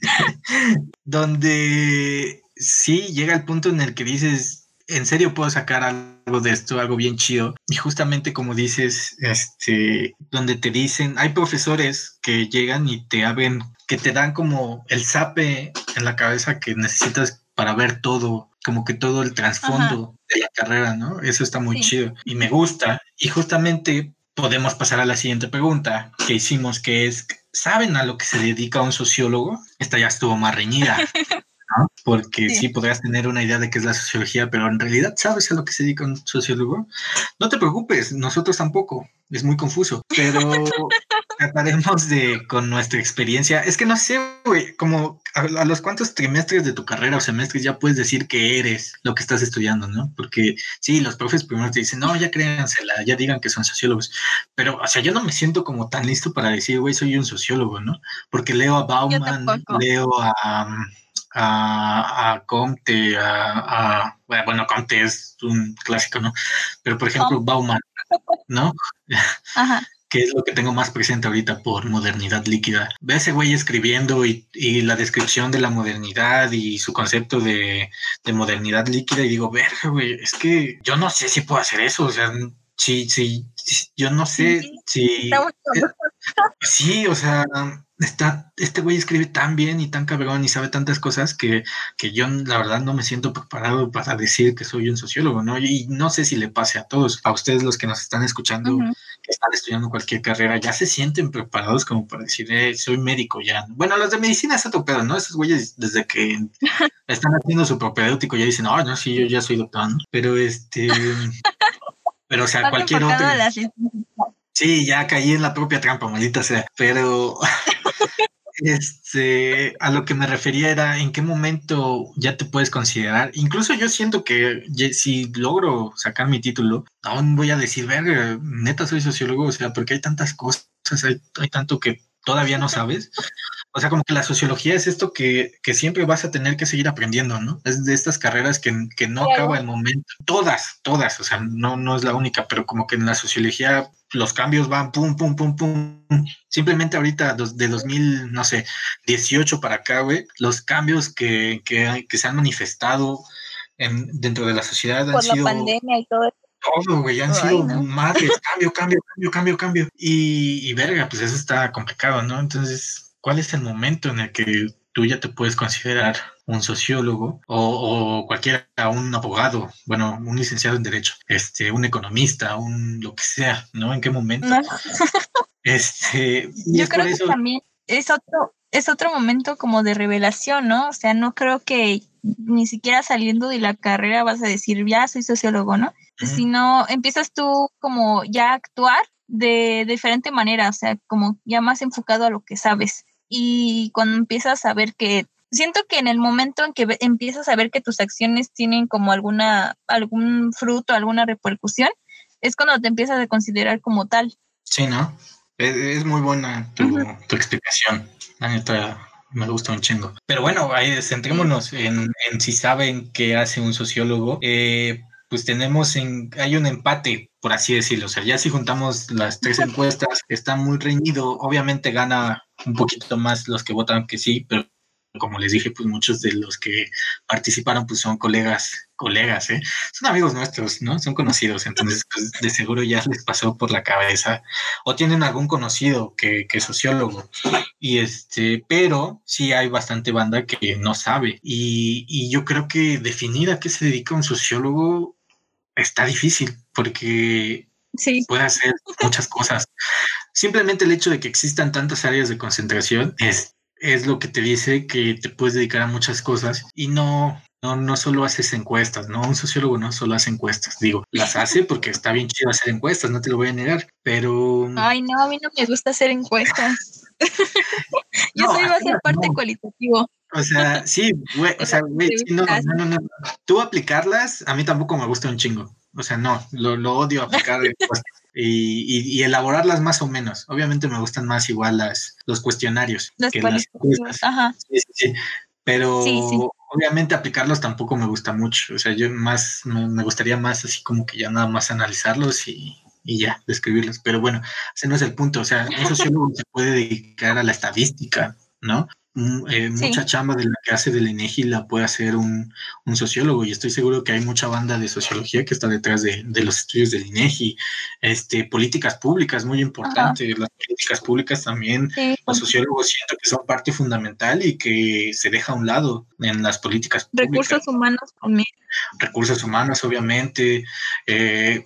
donde sí llega el punto en el que dices, en serio puedo sacar algo de esto, algo bien chido. Y justamente como dices, este, donde te dicen, hay profesores que llegan y te abren, que te dan como el sape en la cabeza que necesitas para ver todo, como que todo el trasfondo de la carrera, ¿no? Eso está muy chido y me gusta. Y justamente podemos pasar a la siguiente pregunta que hicimos, que es, ¿saben a lo que se dedica un sociólogo? Esta ya estuvo más reñida. ¿no? Porque sí. podrías tener una idea de qué es la sociología, pero en realidad sabes a lo que se dedica un sociólogo. No te preocupes, nosotros tampoco. Es muy confuso, pero trataremos de, con nuestra experiencia, es que no sé, güey, como a, los cuántos trimestres de tu carrera o semestres ya puedes decir que eres lo que estás estudiando, ¿no? Porque sí, los profes primero te dicen, no, ya créansela, ya digan que son sociólogos, pero, o sea, yo no me siento como tan listo para decir, güey, soy un sociólogo, ¿no? Porque leo a Bauman, leo a... A, Comte, a, bueno, Comte es un clásico, ¿no? Pero por ejemplo, Bauman, ¿no? Ajá que es lo que tengo más presente ahorita por modernidad líquida. Ve a ese güey escribiendo y, la descripción de la modernidad y su concepto de, modernidad líquida y digo, verga, güey, es que yo no sé si puedo hacer eso, o sea, sí, sí, yo no sé si... Sí, o sea, está, este güey escribe tan bien y tan cabrón y sabe tantas cosas que, que, yo la verdad no me siento preparado para decir que soy un sociólogo, ¿no? Y no sé si le pase a todos, a ustedes los que nos están escuchando, que están estudiando cualquier carrera, ya se sienten preparados como para decir, eh, soy médico ya. Bueno, los de medicina es otro pedo, ¿no? Esos güeyes desde que están haciendo su propedéutico ya dicen, oh, no, sí, yo ya soy doctor, ¿no? Pero este... pero o sea, cualquier otro... Sí, ya caí en la propia trampa, maldita sea. Pero este, a lo que me refería era en qué momento ya te puedes considerar. Incluso yo siento que si logro sacar mi título, aún voy a decir, ver, neta soy sociólogo, o sea, porque hay tantas cosas hay, hay tanto que todavía no sabes. O sea, como que la sociología es esto que, que, siempre vas a tener que seguir aprendiendo, ¿no? Es de estas carreras que, que no acaba el momento. Todas, todas, o sea, no, no es la única, pero como que en la sociología los cambios van pum, pum, pum, pum. Simplemente ahorita de 2000, no sé, 18 para acá, güey, los cambios que, que, que se han manifestado en, dentro de la sociedad Por han la sido pandemia y todo eso. todo, güey, han Ay, sido no. madres, cambio, cambio, cambio, cambio, cambio. Y, y verga, pues eso está complicado, ¿no? Entonces, ¿cuál es el momento en el que tú ya te puedes considerar un sociólogo o, o cualquiera, un abogado, bueno, un licenciado en derecho, este, un economista, un lo que sea, ¿no? ¿En qué momento? No, Este, Yo es creo que eso, también es otro, es otro momento como de revelación, ¿no? O sea, no creo que ni siquiera saliendo de la carrera vas a decir, ya soy sociólogo, ¿no? Sino empiezas tú como ya a actuar de diferente manera, o sea, como ya más enfocado a lo que sabes. Y cuando empiezas a ver que, siento que en el momento en que empiezas a ver que tus acciones tienen como alguna, algún fruto, alguna repercusión, es cuando te empiezas a considerar como tal. sí, ¿no? Es, es muy buena tu, Ujú. tu explicación. La neta, me gusta un chingo. Pero bueno, ahí centrémonos en, en si saben qué hace un sociólogo. Eh, pues tenemos en, hay un empate, por así decirlo. O sea, ya si juntamos las tres encuestas, está muy reñido. Obviamente gana un poquito más los que votan que sí, pero como les dije, pues muchos de los que participaron pues son colegas, colegas, ¿eh? Son amigos nuestros, ¿no? Son conocidos, entonces pues de seguro ya les pasó por la cabeza o tienen algún conocido que, que es sociólogo. Y este, pero sí hay bastante banda que no sabe. Y, y yo creo que definir a qué se dedica un sociólogo está difícil porque Sí. puede hacer muchas cosas. Simplemente el hecho de que existan tantas áreas de concentración es, es lo que te dice que te puedes dedicar a muchas cosas y no, no, no solo haces encuestas, ¿no? Un sociólogo no solo hace encuestas, digo, las hace porque está bien chido hacer encuestas, no te lo voy a negar, pero... Ay, no, a mí no me gusta hacer encuestas. Yo No, soy va a ser parte no. cualitativo. O sea, sí, güey, o sea, güey, sí, no, no, no, no. Tú aplicarlas, a mí tampoco me gusta un chingo. O sea, no, lo, lo odio aplicar y, y, y elaborarlas más o menos. Obviamente me gustan más igual las, los cuestionarios Las que las. Ajá. Sí, sí, sí. Pero obviamente aplicarlos tampoco me gusta mucho. O sea, yo más me, me gustaría más así como que ya nada más analizarlos y, y ya, describirlos. Pero bueno, ese no es el punto. O sea, un sociólogo se puede dedicar a la estadística, ¿no? Mm, eh, Sí. Mucha chamba de la que hace del INEGI la puede hacer un, un sociólogo y estoy seguro que hay mucha banda de sociología que está detrás de, de los estudios del INEGI. Este, políticas públicas, muy importante. Las políticas públicas también Sí, los sociólogos siento que son parte fundamental y que se deja a un lado en las políticas públicas. recursos humanos también. recursos humanos, obviamente, eh,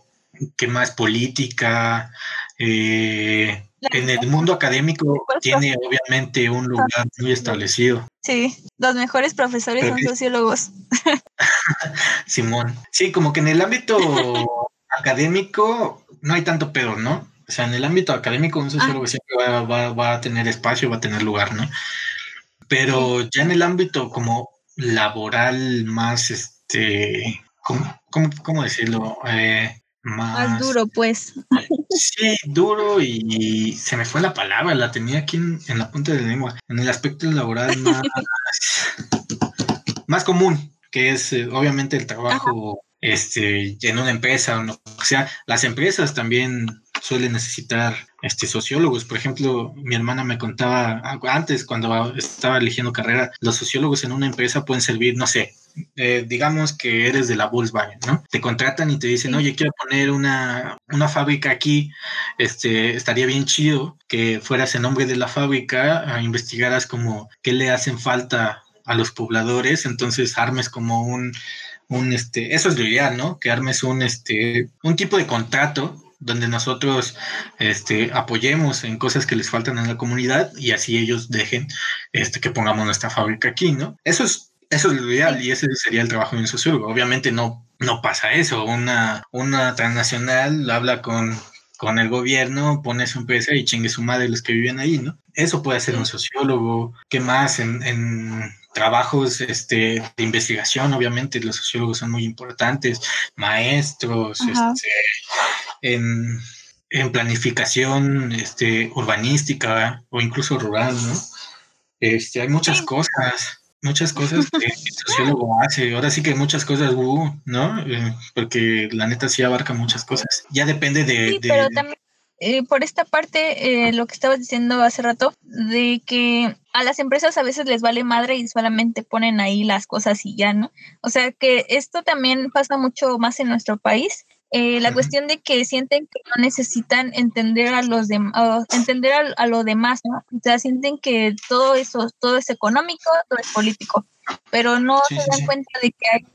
¿qué más? Política. Eh, en el mundo académico tiene obviamente un lugar muy establecido, Sí, los mejores profesores Pero son sociólogos. Simón. Sí, como que en el ámbito académico no hay tanto pedo, ¿no? O sea, en el ámbito académico un sociólogo siempre va, va- va a tener espacio, va a tener lugar, ¿no? Pero ya en el ámbito como laboral más, este, ¿cómo, cómo- cómo decirlo? Eh, más, Más duro, pues. Sí, duro y se me fue la palabra, la tenía aquí en, en la punta de la lengua. En el aspecto laboral más, más común, que es eh, obviamente el trabajo este, en una empresa o lo que sea. Las empresas también suelen necesitar este, sociólogos. Por ejemplo, mi hermana me contaba ah, antes, cuando estaba eligiendo carrera, los sociólogos en una empresa pueden servir, no sé, eh, digamos que eres de la Volkswagen, ¿no? Te contratan y te dicen, oye, quiero poner una, una fábrica aquí, este, estaría bien chido que fueras en nombre de la fábrica, a investigaras como qué le hacen falta a los pobladores, entonces armes como un, un este, eso es lo ideal, ¿no? Que armes un, este, un tipo de contrato donde nosotros este, apoyemos en cosas que les faltan a la comunidad y así ellos dejen este, que pongamos nuestra fábrica aquí, ¿no? Eso es eso es lo ideal y ese sería el trabajo de un sociólogo. Obviamente no, no pasa eso. Una, una transnacional habla con, con el gobierno, pone su empresa y chingue su madre los que viven ahí, ¿no? Eso puede hacer un sociólogo. ¿Qué más? En, en trabajos este, de investigación, obviamente los sociólogos son muy importantes, maestros, este, en, en planificación este, urbanística o incluso rural, ¿no? Este, hay muchas cosas, muchas cosas que el sociólogo hace. Ahora sí que muchas cosas, uh, ¿no? Eh, porque la neta sí abarca muchas cosas. Ya depende de... Sí, pero también eh, por esta parte, eh, lo que estabas diciendo hace rato, de que a las empresas a veces les vale madre y solamente ponen ahí las cosas y ya, ¿no? O sea que esto también pasa mucho más en nuestro país. Eh, la cuestión de que sienten que no necesitan entender a los demás, entender a, lo demás, ¿no? O sea, sienten que todo eso, todo es económico, todo es político, pero no se dan cuenta de que hay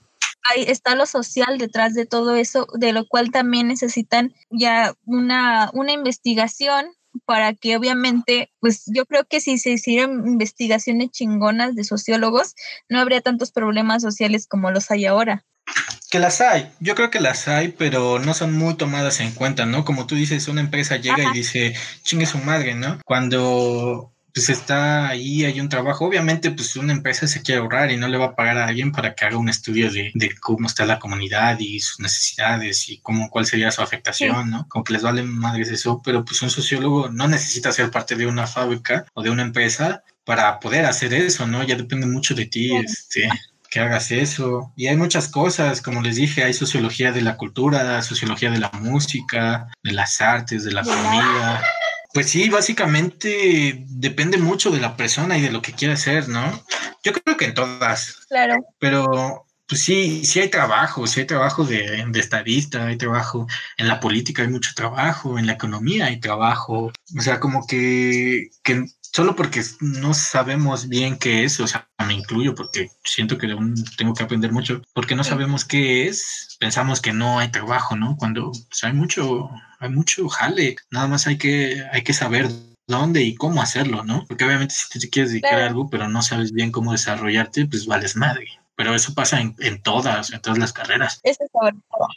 ahí está lo social detrás de todo eso, de lo cual también necesitan ya una, una investigación para que obviamente, pues yo creo que si se hicieran investigaciones chingonas de sociólogos, no habría tantos problemas sociales como los hay ahora. Que las hay, yo creo que las hay, pero no son muy tomadas en cuenta, ¿no? Como tú dices, una empresa llega y dice, chingue su madre, ¿no? Cuando pues está ahí, hay un trabajo. Obviamente, pues una empresa se quiere ahorrar y no le va a pagar a alguien para que haga un estudio de, cómo está la comunidad y sus necesidades y cómo, cuál sería su afectación, ¿no? Como que les vale madres eso, pero pues un sociólogo no necesita ser parte de una fábrica o de una empresa para poder hacer eso, ¿no? Ya depende mucho de ti, este que hagas eso. Y hay muchas cosas, como les dije, hay sociología de la cultura, sociología de la música, de las artes, de la comida. Pues sí, básicamente depende mucho de la persona y de lo que quiera hacer, ¿no? Yo creo que en todas. Claro. Pero pues sí, sí hay trabajo, sí hay trabajo de, de, estadista, hay trabajo en la política, hay mucho trabajo, en la economía hay trabajo. O sea, como que, que solo porque no sabemos bien qué es, o sea, me incluyo porque siento que aún tengo que aprender mucho, porque no sabemos qué es, pensamos que no hay trabajo, ¿no? Cuando pues, hay mucho, hay mucho jale, nada más hay que, hay que saber dónde y cómo hacerlo, ¿no? Porque obviamente si te quieres dedicar a algo, pero no sabes bien cómo desarrollarte, pues vales madre. Pero eso pasa en, en todas, en todas las carreras. Eso es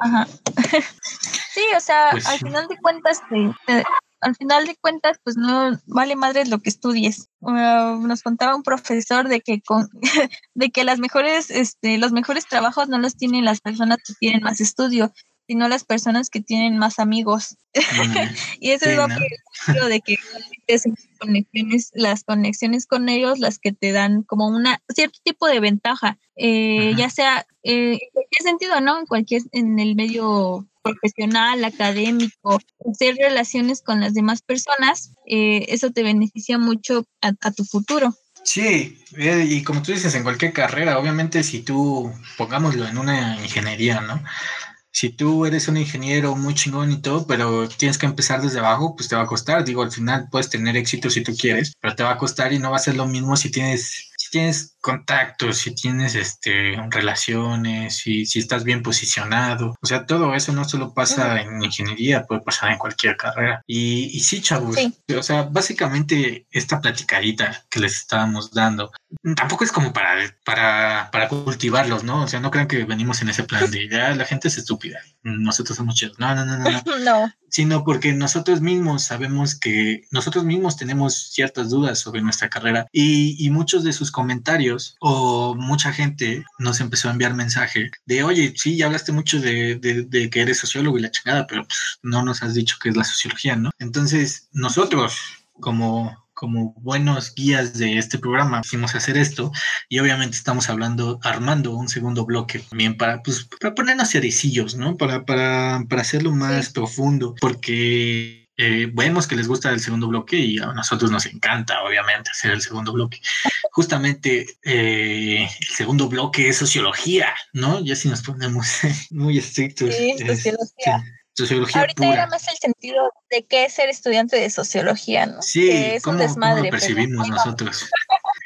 Ajá. sí, o sea, pues al final de cuentas, te, al final de cuentas, pues no vale madre lo que estudies. Uh, nos contaba un profesor de que con, de que las mejores, este, los mejores trabajos no los tienen las personas que tienen más estudio, sino las personas que tienen más amigos. y eso es lo que creo de que conexiones, las conexiones con ellos, las que te dan como una cierto tipo de ventaja, eh, ya sea eh, en cualquier sentido, ¿no? En cualquier, en el medio profesional, académico, hacer relaciones con las demás personas, eh, eso te beneficia mucho a, tu futuro. Sí, y como tú dices, en cualquier carrera, obviamente si tú, pongámoslo en una ingeniería, ¿no? Si tú eres un ingeniero muy chingón y todo, pero tienes que empezar desde abajo, pues te va a costar. Digo, al final puedes tener éxito si tú quieres, pero te va a costar y no va a ser lo mismo si tienes, si tienes contactos, si tienes este, relaciones, si, si estás bien posicionado. O sea, todo eso no solo pasa en ingeniería, puede pasar en cualquier carrera. Y, y sí, chavos, o sea, básicamente esta platicadita que les estábamos dando, tampoco es como para, para, para cultivarlos, ¿no? O sea, no crean que venimos en ese plan de ya la gente es estúpida, nosotros somos chidos. No, no, no, no. no. no. Sino porque nosotros mismos sabemos que nosotros mismos tenemos ciertas dudas sobre nuestra carrera y, muchos de sus comentarios o mucha gente nos empezó a enviar mensaje de, oye, sí, ya hablaste mucho de, de, que eres sociólogo y la chingada, pero pues, no nos has dicho qué es la sociología, ¿no? Entonces, nosotros como como buenos guías de este programa, hicimos hacer esto y obviamente estamos hablando, armando un segundo bloque también para, pues, para ponernos cerecillos, ¿no? Para, para, para hacerlo más profundo, porque eh, vemos que les gusta el segundo bloque y a nosotros nos encanta, obviamente, hacer el segundo bloque. Justamente eh, el segundo bloque es sociología, ¿no? Ya si nos ponemos muy estrictos. Sí, sociología. Sociología Ahorita era más el sentido de qué es ser estudiante de sociología, ¿no? Sí, es ¿cómo, lo percibimos nosotros?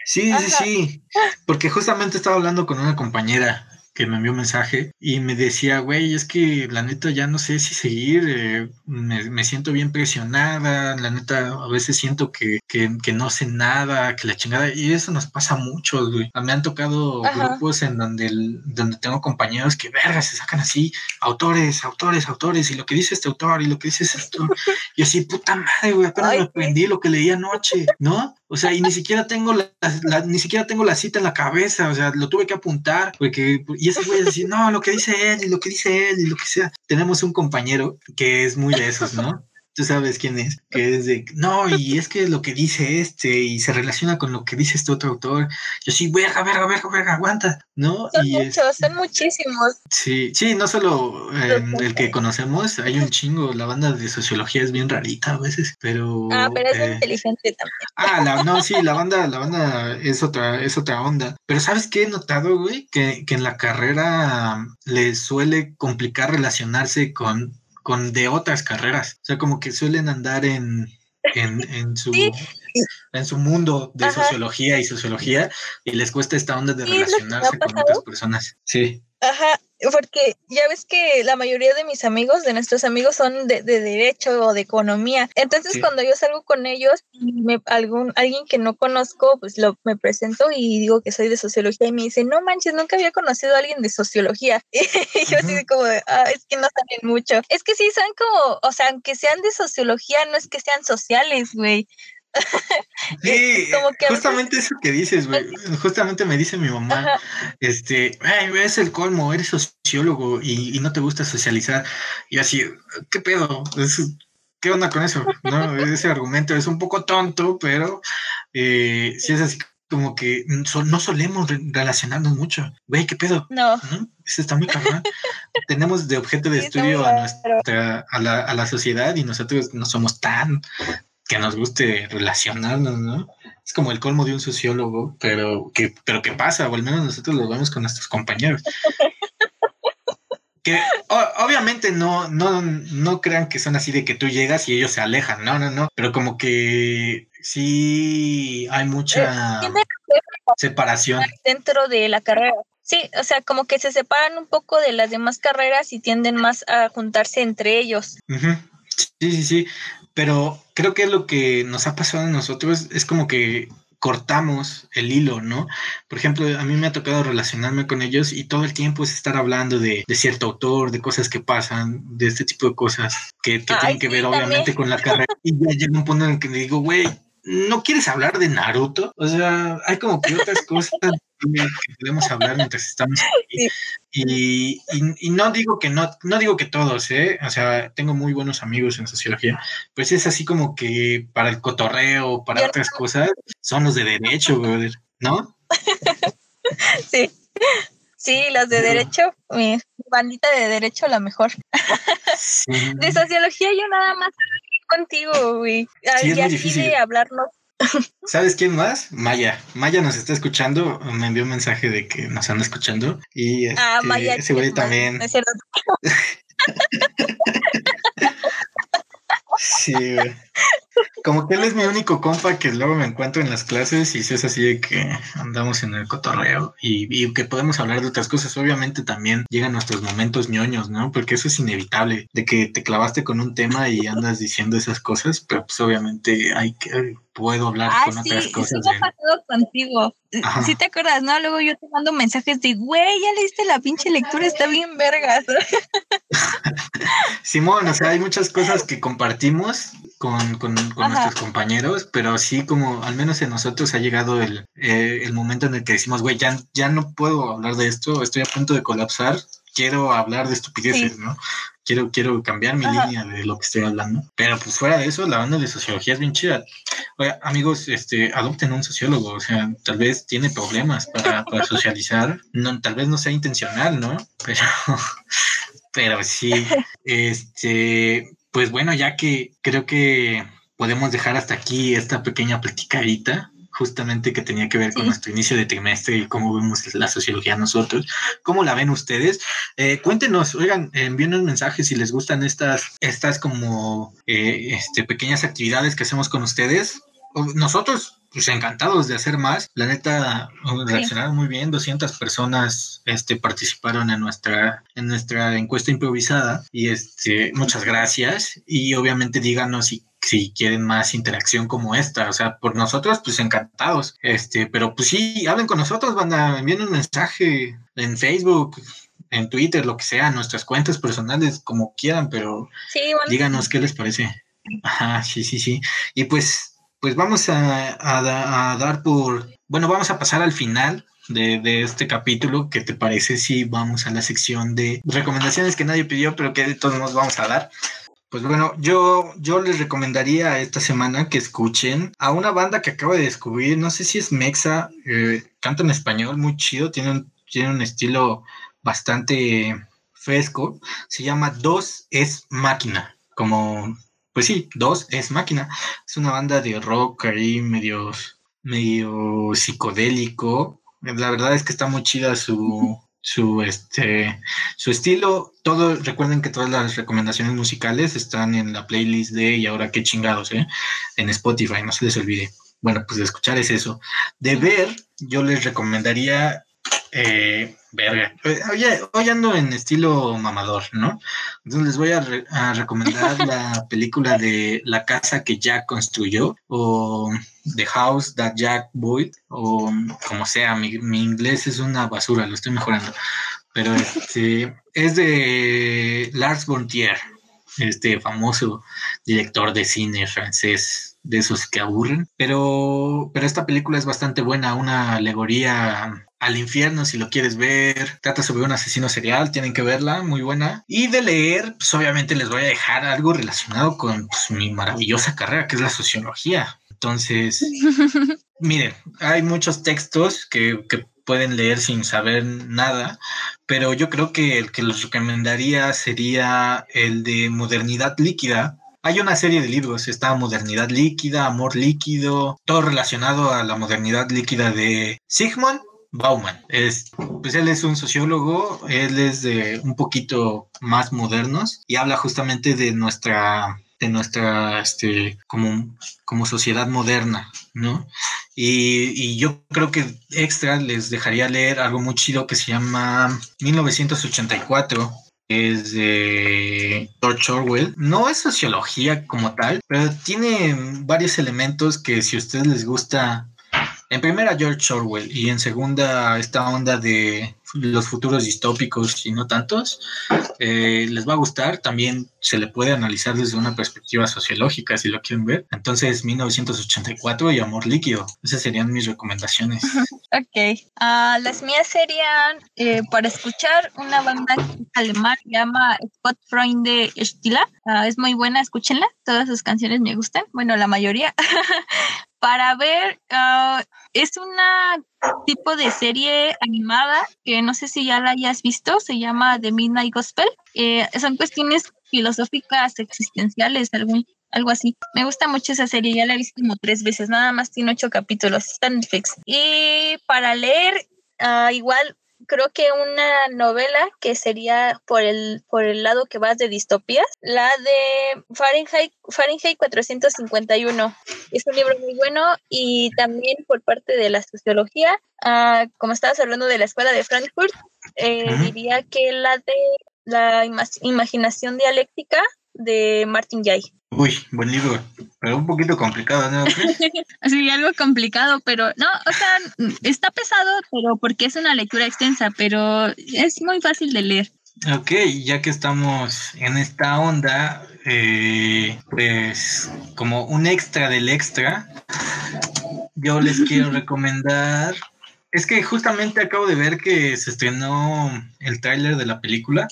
Sí, sí, sí, porque justamente estaba hablando con una compañera que me envió un mensaje y me decía, güey, es que la neta ya no sé si seguir, eh, me, siento bien presionada, la neta a veces siento que, que, no sé nada, que la chingada, y eso nos pasa mucho, güey. Me han tocado grupos en donde, donde tengo compañeros que, verga, se sacan así, autores, autores, autores, y lo que dice este autor, y lo que dice este autor, y así, puta madre, güey, apenas me aprendí lo que leí anoche, ¿no? O sea, y ni siquiera tengo la, ni siquiera tengo la cita en la cabeza, o sea, lo tuve que apuntar, porque, y ese güey decir, no, lo que dice él, y lo que dice él, y lo que sea. Tenemos un compañero que es muy de esos, ¿no? Tú sabes quién es, que es de, no, y es que lo que dice este y se relaciona con lo que dice este otro autor. Yo sí, verga, verga, verga, verga, aguanta, ¿no? Son y muchos, son muchísimos. Sí, sí, no solo eh, el que conocemos, hay un chingo, la banda de sociología es bien rarita a veces, pero... Ah, pero es eh, inteligente también. Ah, la, no, sí, la banda, la banda es otra, es otra onda. Pero ¿sabes qué he notado, güey? Que, que en la carrera les suele complicar relacionarse con con de otras carreras. O sea, como que suelen andar en, en, en su... en su mundo de sociología y sociología y les cuesta esta onda de relacionarse con otras personas. Sí. Ajá, porque ya ves que la mayoría de mis amigos, de nuestros amigos, son de, derecho o de economía. Entonces, cuando yo salgo con ellos, me, algún, alguien que no conozco, pues lo, me presento y digo que soy de sociología y me dice, no manches, nunca había conocido a alguien de sociología. Y yo así como, ah, es que no saben mucho. Es que sí, son como, o sea, aunque sean de sociología, no es que sean sociales, güey. Sí, justamente eso que dices, güey. Justamente me dice mi mamá, este, es el colmo, eres sociólogo y, no te gusta socializar. Y así, ¿qué pedo? ¿Qué onda con eso? ¿No? Ese argumento es un poco tonto, pero eh, si es así como que no solemos relacionarnos mucho. Güey, ¿qué pedo? No. Eso está muy cabrón. Tenemos de objeto de estudio a, nuestra, a, la, a la sociedad y nosotros no somos tan que nos guste relacionarnos, ¿no? Es como el colmo de un sociólogo, pero que, pero ¿qué pasa, o al menos nosotros lo vemos con nuestros compañeros. que obviamente no, no, no crean que son así de que tú llegas y ellos se alejan, no, no, no, pero como que sí hay mucha separación. Dentro de la carrera. Sí, o sea, como que se separan un poco de las demás carreras y tienden más a juntarse entre ellos. Sí, sí, sí. Pero creo que lo que nos ha pasado a nosotros es como que cortamos el hilo, ¿no? Por ejemplo, a mí me ha tocado relacionarme con ellos y todo el tiempo es estar hablando de, cierto autor, de cosas que pasan, de este tipo de cosas que, tienen que ver obviamente con la carrera. Y ya llega un punto en el que me digo, güey, ¿no quieres hablar de Naruto? O sea, hay como que otras cosas que podemos hablar mientras estamos aquí. Y, y, no digo que no, no digo que todos, ¿eh? O sea, tengo muy buenos amigos en sociología, pues es así como que para el cotorreo, para otras cosas, son los de derecho, ¿no? Sí. Sí, los de derecho, mi bandita de derecho la mejor. De sociología yo nada más contigo, güey. Sí, es muy difícil. hablarnos ¿Sabes quién más? Maya. Maya nos está escuchando. Me envió un mensaje de que nos anda escuchando. Y ah, este, Maya, ese güey también. sí, güey. Como que él es mi único compa que luego me encuentro en las clases y es así de que andamos en el cotorreo y, que podemos hablar de otras cosas. Obviamente también llegan nuestros momentos ñoños, ¿no? Porque eso es inevitable, de que te clavaste con un tema y andas diciendo esas cosas, pero pues obviamente hay que puedo hablar ah, con otras cosas. Sí, me ha pasado contigo. Si te acuerdas, ¿no? Luego yo te mando mensajes de, güey, ya leíste la pinche lectura, está bien vergas. Simón, o sea, hay muchas cosas que compartimos con, con, nuestros compañeros, pero sí como al menos en nosotros ha llegado el, eh, el momento en el que decimos, güey, ya, ya no puedo hablar de esto, estoy a punto de colapsar, quiero hablar de estupideces, ¿no? Quiero, quiero cambiar mi línea de lo que estoy hablando. Pero pues fuera de eso, la banda de sociología es bien chida. Oye, amigos, este, adopten un sociólogo, o sea, tal vez tiene problemas para, para socializar, no, tal vez no sea intencional, ¿no? Pero, pero sí, este, pues bueno, ya que creo que podemos dejar hasta aquí esta pequeña platicadita, justamente que tenía que ver con nuestro inicio de trimestre y cómo vemos la sociología nosotros. ¿Cómo la ven ustedes? Eh, cuéntenos, oigan, envíenos mensajes si les gustan estas, estas como eh, este, pequeñas actividades que hacemos con ustedes. Nosotros pues encantados de hacer más. La neta, reaccionaron muy bien. 200 personas este, participaron en nuestra, en nuestra encuesta improvisada. Y este, muchas gracias. Y obviamente díganos si, si quieren más interacción como esta. O sea, por nosotros, pues encantados. Este, pero pues sí, hablen con nosotros, van a enviar un mensaje en Facebook, en Twitter, lo que sea, nuestras cuentas personales, como quieran, pero díganos qué les parece. Ajá, sí, sí, sí. Y pues pues vamos a, dar por, bueno, vamos a pasar al final de, este capítulo. ¿Qué te parece si vamos a la sección de recomendaciones que nadie pidió, pero que de todos modos vamos a dar? Pues bueno, yo, yo les recomendaría esta semana que escuchen a una banda que acabo de descubrir, no sé si es Mexa, eh, canta en español, muy chido, tiene un, tiene un estilo bastante fresco, se llama Dos es Máquina, como, pues sí, Dos es Máquina, es una banda de rock ahí medio, medio psicodélico, la verdad es que está muy chida su, su este su estilo. Todo recuerden que todas las recomendaciones musicales están en la playlist de y ahora qué chingados ¿eh? en Spotify no se les olvide. Bueno pues de escuchar es eso. De ver yo les recomendaría eh, verga. Hoy ando en estilo mamador, ¿no? Entonces les voy a, recomendar la película de La casa que Jack construyó o The House That Jack Built o como sea, mi, inglés es una basura, lo estoy mejorando. Pero este es de Lars von Trier, este famoso director de cine francés de esos que aburren, pero, pero esta película es bastante buena, una alegoría al infierno si lo quieres ver, trata sobre un asesino serial, tienen que verla, muy buena. Y de leer, pues obviamente les voy a dejar algo relacionado con pues, mi maravillosa carrera, que es la sociología. Entonces, miren, hay muchos textos que, que pueden leer sin saber nada, pero yo creo que el que les recomendaría sería el de modernidad líquida, hay una serie de libros, está Modernidad Líquida, Amor Líquido, todo relacionado a la modernidad líquida de Sigmund Bauman. Es, pues él es un sociólogo, él es de un poquito más modernos y habla justamente de nuestra de nuestra este, como, como sociedad moderna, ¿no? Y, y, yo creo que extra les dejaría leer algo muy chido que se llama 1984 es de George Orwell. No es sociología como tal, pero tiene varios elementos que si a ustedes les gusta, en primera George Orwell y en segunda esta onda de los futuros distópicos y no tantos, eh, les va a gustar. También se le puede analizar desde una perspectiva sociológica, si lo quieren ver. Entonces, 1984 y Amor Líquido. Esas serían mis recomendaciones. Ok. Ah, las mías serían eh, para escuchar una banda alemana que se llama Spot Freunde Stila. Ah, es muy buena, escúchenla. Todas sus canciones me gustan. Bueno, la mayoría. para ver, uh, es una tipo de serie animada que no sé si ya la hayas visto, se llama The Midnight Gospel. Eh, son cuestiones filosóficas existenciales, algún, algo así. Me gusta mucho esa serie, ya la he visto como tres veces, nada más tiene ocho capítulos, está en. Y para leer, uh, igual creo que una novela que sería por el, por el lado que vas de distopías, la de Fahrenheit, Fahrenheit 451. Es un libro muy bueno y también por parte de la sociología, uh, como estabas hablando de la escuela de Frankfurt, eh, diría que la de la imaginación dialéctica de Martin Jay. Uy, buen libro, pero un poquito complicado, ¿no? sí, algo complicado, pero no, o sea, está pesado, pero porque es una lectura extensa, pero es muy fácil de leer. Ok, ya que estamos en esta onda, eh, pues como un extra del extra, yo les quiero recomendar. Es que justamente acabo de ver que se estrenó el tráiler de la película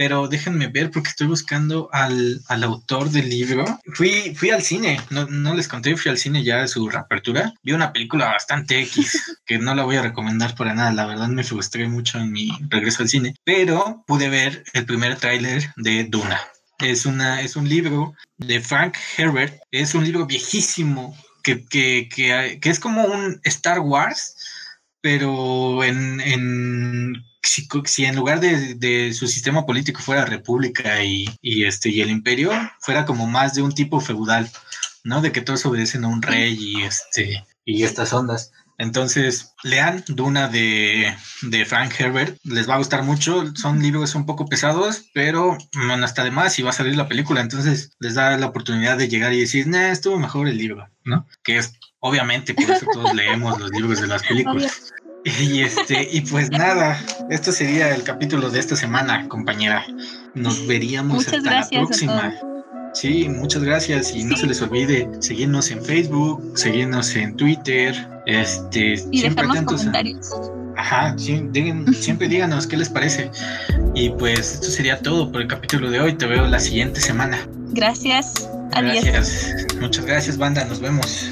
pero déjenme ver porque estoy buscando al, autor del libro. Fui, fui al cine, no, les conté, fui al cine ya de su reapertura. Vi una película bastante X que no la voy a recomendar para nada, la verdad me frustré mucho en mi regreso al cine, pero pude ver el primer tráiler de Duna. Es, una, es un libro de Frank Herbert, es un libro viejísimo que, que, que, que es como un Star Wars, pero en, en si, en lugar de, su sistema político fuera república y, este, y el imperio, fuera como más de un tipo feudal, ¿no? De que todos obedecen a un rey y, este, y estas ondas. Entonces, lean Duna de, de, Frank Herbert, les va a gustar mucho. Son libros un poco pesados, pero no está de más y va a salir la película. Entonces, les da la oportunidad de llegar y decir, nah, estuvo mejor el libro, ¿no? Que es obviamente por eso todos leemos los libros de las películas. Y este, y pues nada, esto sería el capítulo de esta semana, compañera. Nos veríamos hasta la próxima. Sí, muchas gracias y no se les olvide seguirnos en Facebook, seguirnos en Twitter, este, siempre atentos. Ajá, siempre díganos qué les parece. Y pues esto sería todo por el capítulo de hoy. Te veo la siguiente semana. Gracias. Adiós. Gracias. Muchas gracias, banda. Nos vemos.